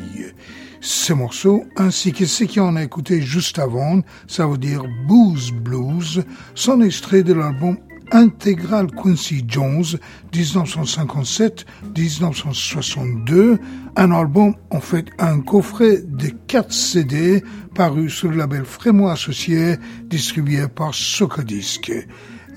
Ce morceau, ainsi que ce qu'on a écouté juste avant, ça veut dire Booze Blues, sont extraits de l'album intégral Quincy Jones 1957-1962, un album en fait un coffret de 4 CD paru sur le label Frémois Associé distribué par Socodisc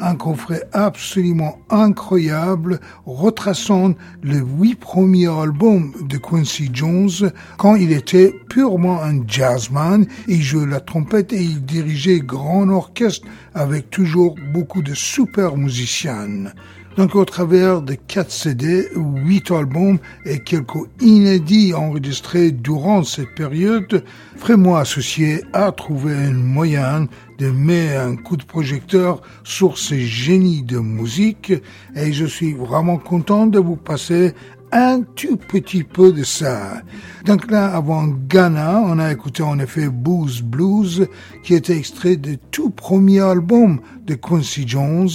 un coffret absolument incroyable retraçant les huit premiers albums de Quincy Jones quand il était purement un jazzman. Il jouait la trompette et il dirigeait grand orchestre avec toujours beaucoup de super musiciens. Donc au travers de 4 CD, 8 albums et quelques inédits enregistrés durant cette période, Frémont Associé a trouvé un moyen de mettre un coup de projecteur sur ces génies de musique et je suis vraiment content de vous passer un tout petit peu de ça. Donc là, avant Ghana, on a écouté en effet Booze Blues, qui était extrait du tout premier album de Quincy Jones,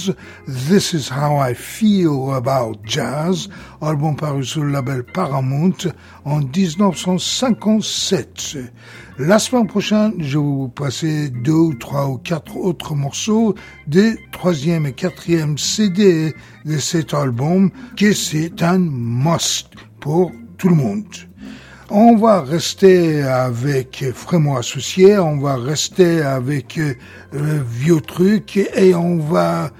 This is How I Feel About Jazz, album paru sur le label Paramount en 1957. La semaine prochaine, je vais vous passer deux ou trois ou quatre autres morceaux des troisième et quatrième CD de cet album, qui c'est un must pour tout le monde. On va rester avec Frémont Associé, on va rester avec euh, vieux trucs et on va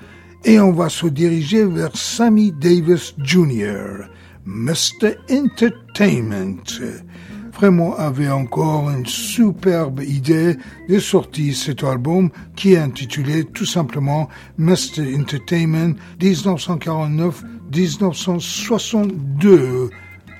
et on va se diriger vers Sammy Davis Jr., Mr. Entertainment. Frémont avait encore une superbe idée de sortir cet album qui est intitulé tout simplement Mr. Entertainment 1949-1962.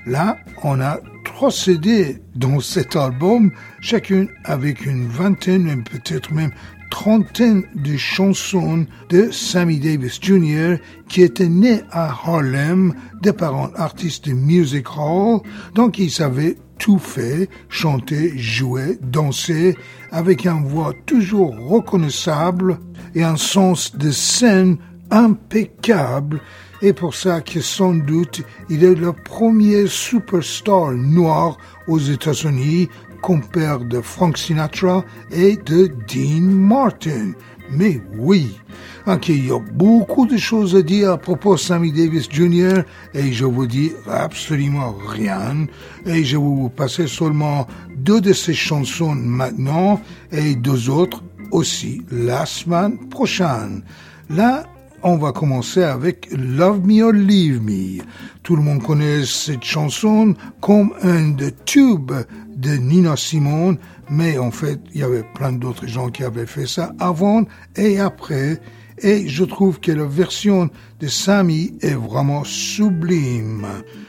Là, on a trois CD dans cet album, chacune avec une vingtaine, peut-être même trentaine de chansons de Sammy Davis Jr. qui était né à Harlem des parents artistes de music hall, donc il savait tout fait, chanter, jouer, danser, avec une voix toujours reconnaissable et un sens de scène impeccable, et pour ça que sans doute il est le premier superstar noir aux États-Unis, compère de Frank Sinatra et de Dean Martin. Mais oui, ok, il y a beaucoup de choses à dire à propos de Sammy Davis Jr. et je vous dis absolument rien. Et je vais vous passer seulement deux de ces chansons maintenant et deux autres aussi la semaine prochaine. Là, on va commencer avec Love Me or Leave Me. Tout le monde connaît cette chanson comme un de tubes de Nina Simone, mais en fait, il y avait plein d'autres gens qui avaient fait ça avant et après. Et je trouve que la version de Sammy est vraiment sublime.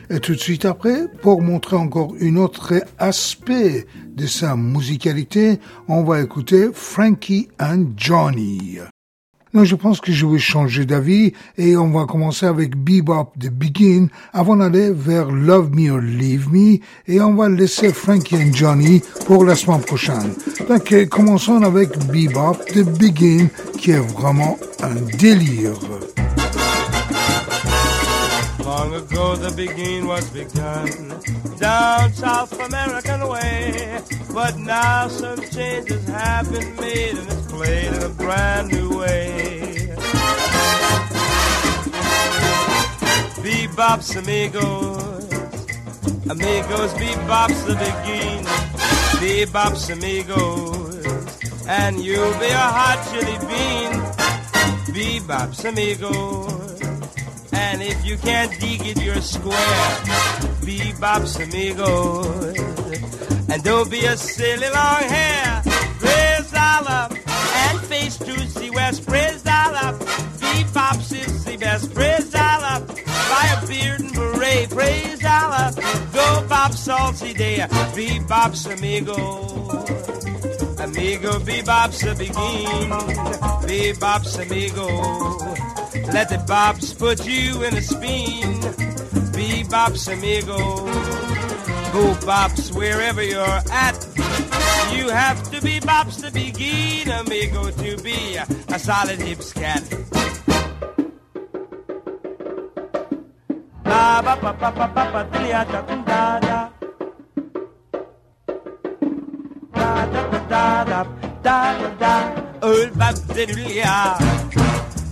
Et tout de suite après, pour montrer encore un autre aspect de sa musicalité, on va écouter Frankie and Johnny. Non, je pense que je vais changer d'avis et on va commencer avec Bebop The Begin avant d'aller vers Love Me or Leave Me et on va laisser Frankie and Johnny pour la semaine prochaine. Donc, commençons avec Bebop The Begin qui est vraiment un délire. Long ago the beginning was begun down South American way. But now some changes have been made and it's played in a brand new way. Bebops amigos, amigos, bebops the begin. Bebops amigos, and you'll be a hot chili bean. Bebops amigos. And if you can't dig it, you're square. Bebops amigos. And don't be a silly long hair. Praise Allah and face to see west. Praise Allah. Bebops is the best. Praise Allah. By a beard and beret. Praise Allah. Go bop salty day. Bebops amigo. Amigo, bebops a begin. Bebops amigo. Let the bops put you in a spin. Be bops amigo. Go bops wherever you're at. You have to be bops to begin, amigo, to be a, solid hips cat. Ba ba ba ba ba ba ba ah, da da da da. Da da da da da da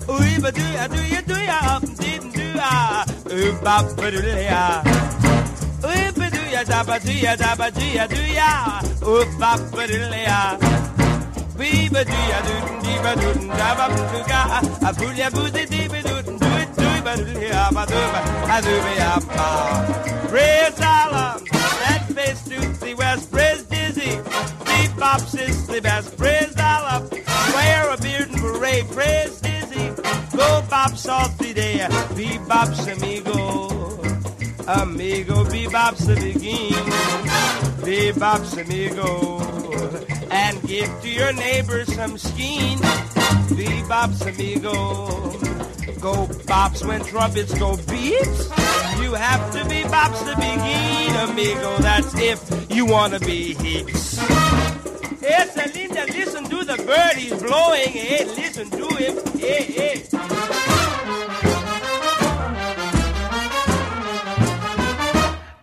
Oh, ba do ya. Do ya do ya didn't do ya. Oh, ba ba do ya. Oh, ba do ya da ba do ya da ba do ya do ya. Oh, ba ba do ya. Wee ba do ya do dee ba do da ba do ga. A boo ya boo dee dee ba do do do ba do ya ba do ba a do ba ya ba. Praise Allah, that face Tootsie West, praise Dizzy. Bebops is the best, praise Allah. Wear a beard and beret, praise Dizzy. Go bops all today, bebops amigo. Amigo, bebops the begin. Bebops amigo. And give to your neighbor some skein. Bebops amigo. Go bops when trumpets go beeps. You have to be bops to begin, amigo. That's if you wanna be heaps. Hey, Linda, listen to the bird, he's blowing. Hey, listen to him. Hey, hey.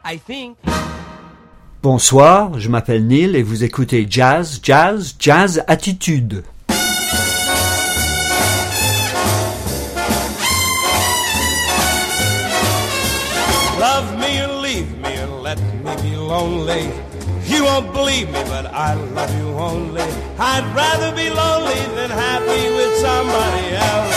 I think. Bonsoir, je m'appelle Neil et vous écoutez Jazz, Jazz, Jazz Attitude. Love me or leave me or let me be lonely. You won't believe me, but I love you only. I'd rather be lonely than happy with somebody else.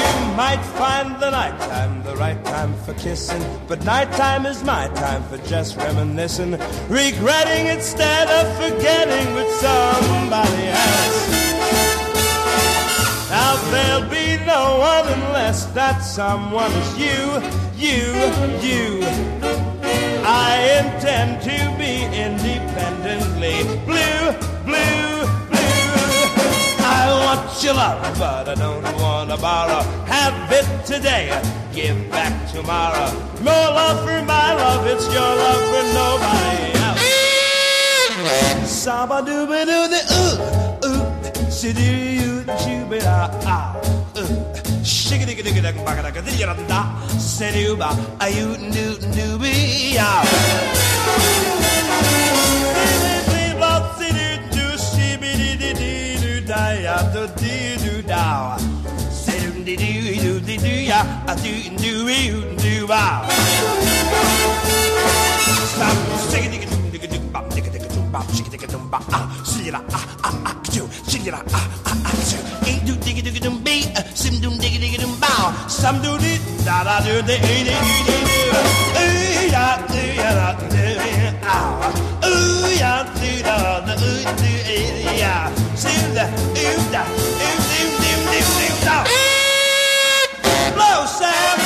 You might find the nighttime the right time for kissing, but nighttime is my time for just reminiscing, regretting instead of forgetting with somebody else. Now there'll be no one unless that someone is you, you, you. I intend to be independently blue, blue, blue. I want your love, but I don't want to borrow. Have it today, give back tomorrow. No love for my love, it's your love for nobody else. Saba dooba doo the ooh, ooh, da ah, ooh shigga digga digga digga bagga digga digga da seduba ayu newt nubia Stop singing, bop, shiggy diggy dum bop, ah, shiggy da ah ah ah you, shiggy da ah ah ah you. Ain't do diggy diggy dum bee, eh, sim dum diggy diggy dum bow, some do di da da do di ain't di di di do, ooh ya do ya da do ya ah, ooh ya do da da ooh do ya, sim da ooh da ooh dim dim dim dim da. Blow, Sammy.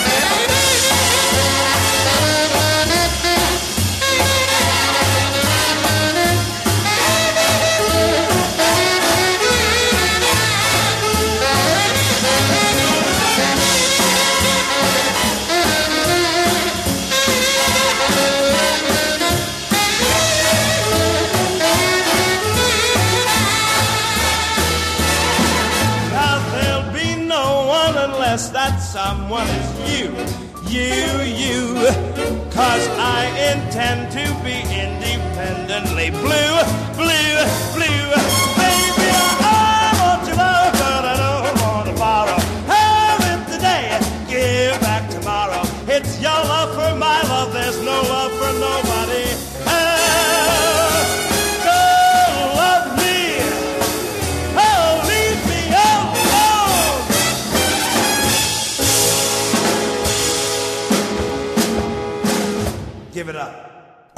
Cause I intend to be independently blue, blue, blue.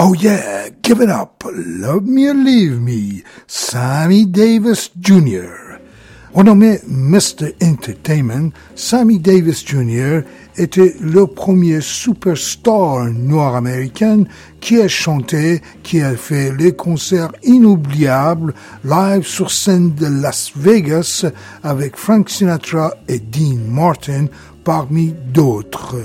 Oh yeah, give it up. Love me or leave me. Sammy Davis Jr. Renommé Mr. Entertainment, Sammy Davis Jr. était le premier superstar noir américain qui a chanté, qui a fait les concerts inoubliables live sur scène de Las Vegas avec Frank Sinatra et Dean Martin parmi d'autres.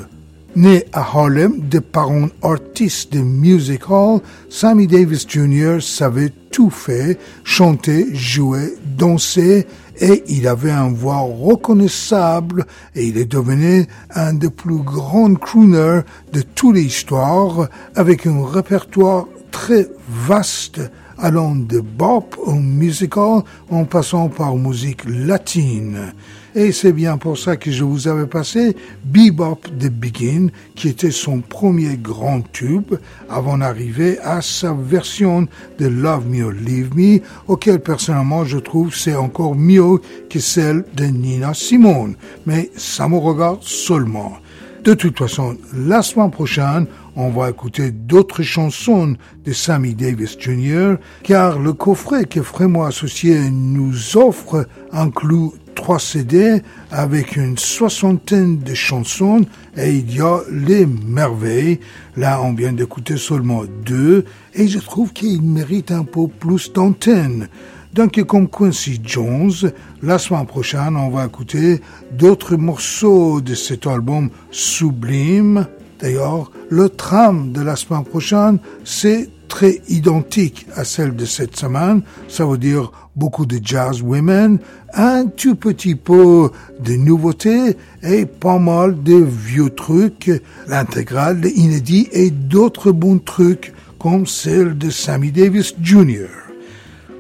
Né à Harlem de parents artistes de music hall, Sammy Davis Jr. savait tout faire, chanter, jouer, danser, et il avait un voix reconnaissable et il est devenu un des plus grands crooners de toute l'histoire avec un répertoire très vaste allant de bop au musical en passant par musique latine. Et c'est bien pour ça que je vous avais passé Bebop de Begin, qui était son premier grand tube, avant d'arriver à sa version de Love Me or Leave Me, auquel personnellement je trouve c'est encore mieux que celle de Nina Simone. Mais ça me regarde seulement. De toute façon, la semaine prochaine, on va écouter d'autres chansons de Sammy Davis Jr., car le coffret que Frémo Associé nous offre inclut trois CD avec une soixantaine de chansons et il y a les merveilles. Là, on vient d'écouter seulement deux et je trouve qu'il mérite un peu plus d'antenne. Donc, comme Quincy Jones, la semaine prochaine, on va écouter d'autres morceaux de cet album sublime. D'ailleurs, le tram de la semaine prochaine, c'est très identique à celle de cette semaine. Ça veut dire beaucoup de jazz women, un tout petit peu de nouveautés et pas mal de vieux trucs, l'intégrale de inédits et d'autres bons trucs comme celle de Sammy Davis Jr.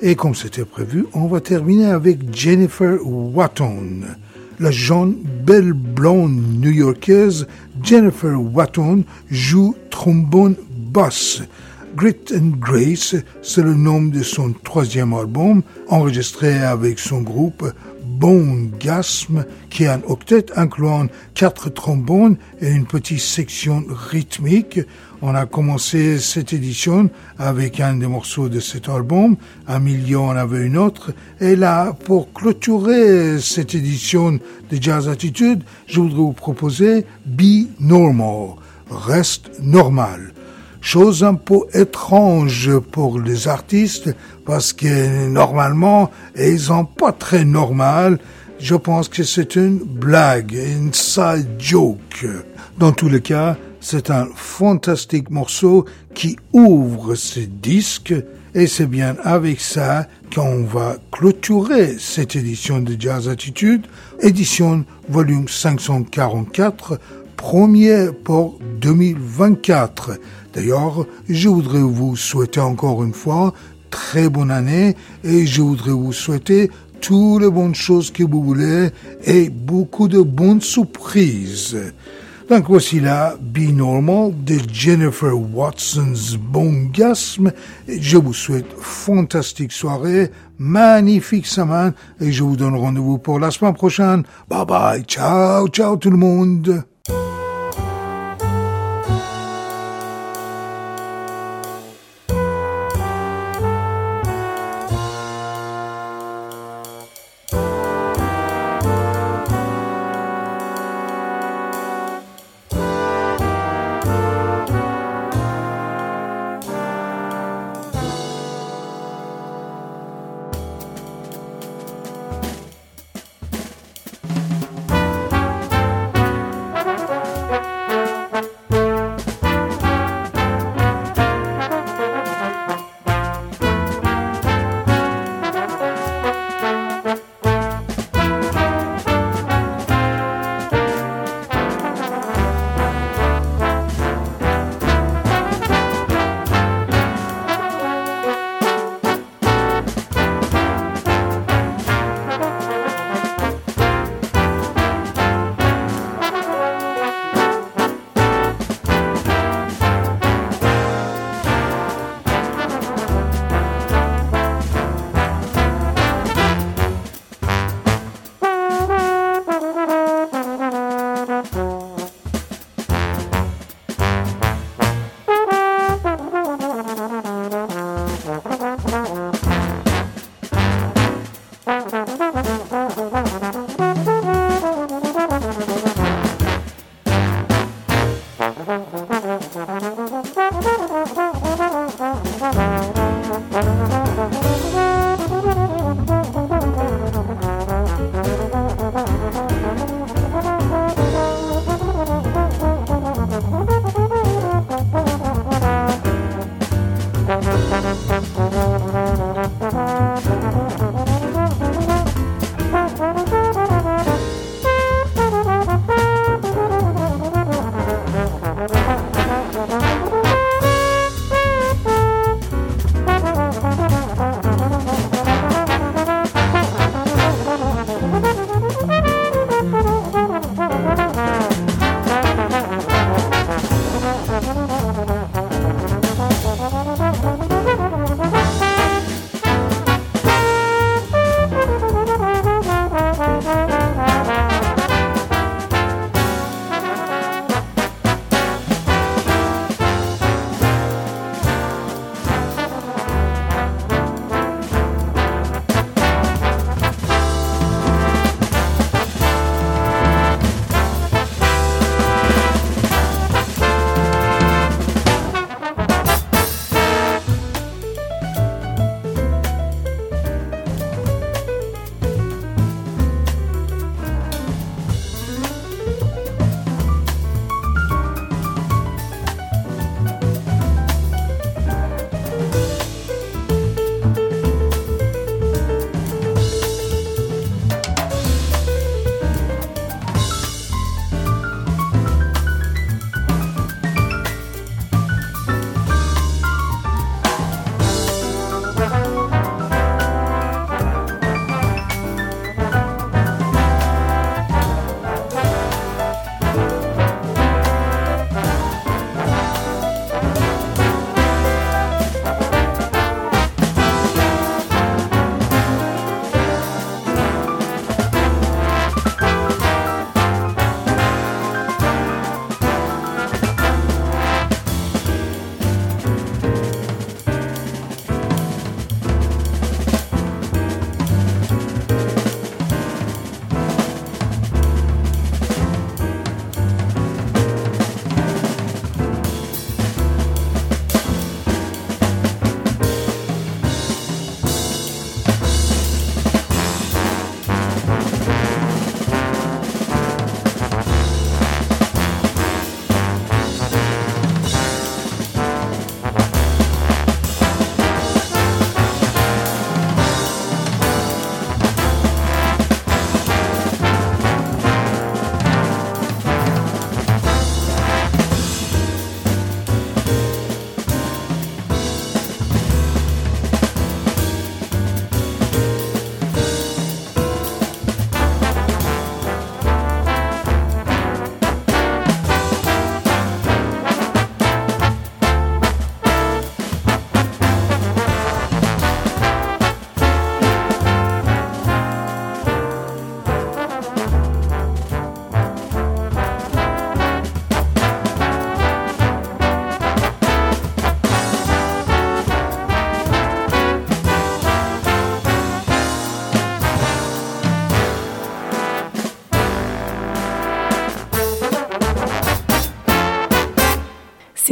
Et comme c'était prévu, on va terminer avec Jennifer Watton. La jeune belle blonde new-yorkaise Jennifer Watton joue trombone basse. Grit and Grace, c'est le nom de son troisième album, enregistré avec son groupe Bone Gasm, qui est un octet incluant quatre trombones et une petite section rythmique. On a commencé cette édition avec un des morceaux de cet album, un million en avait une autre, et là, pour clôturer cette édition de Jazz Attitude, je voudrais vous proposer Be Normal, reste normal chose un peu étrange pour les artistes parce que normalement ils sont pas très normal. Je pense que c'est une blague, une side joke. Dans tous les cas, c'est un fantastique morceau qui ouvre ce disque et c'est bien avec ça qu'on va clôturer cette édition de Jazz Attitude, édition volume 544, premier pour 2024. D'ailleurs, je voudrais vous souhaiter encore une fois très bonne année et je voudrais vous souhaiter toutes les bonnes choses que vous voulez et beaucoup de bonnes surprises. Donc voici là Be Normal de Jennifer Watson's Bongasme. Je vous souhaite fantastique soirée, magnifique semaine et je vous donne rendez-vous pour la semaine prochaine. Bye bye, ciao, ciao tout le monde.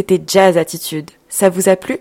C'était Jazz Attitude. Ça vous a plu?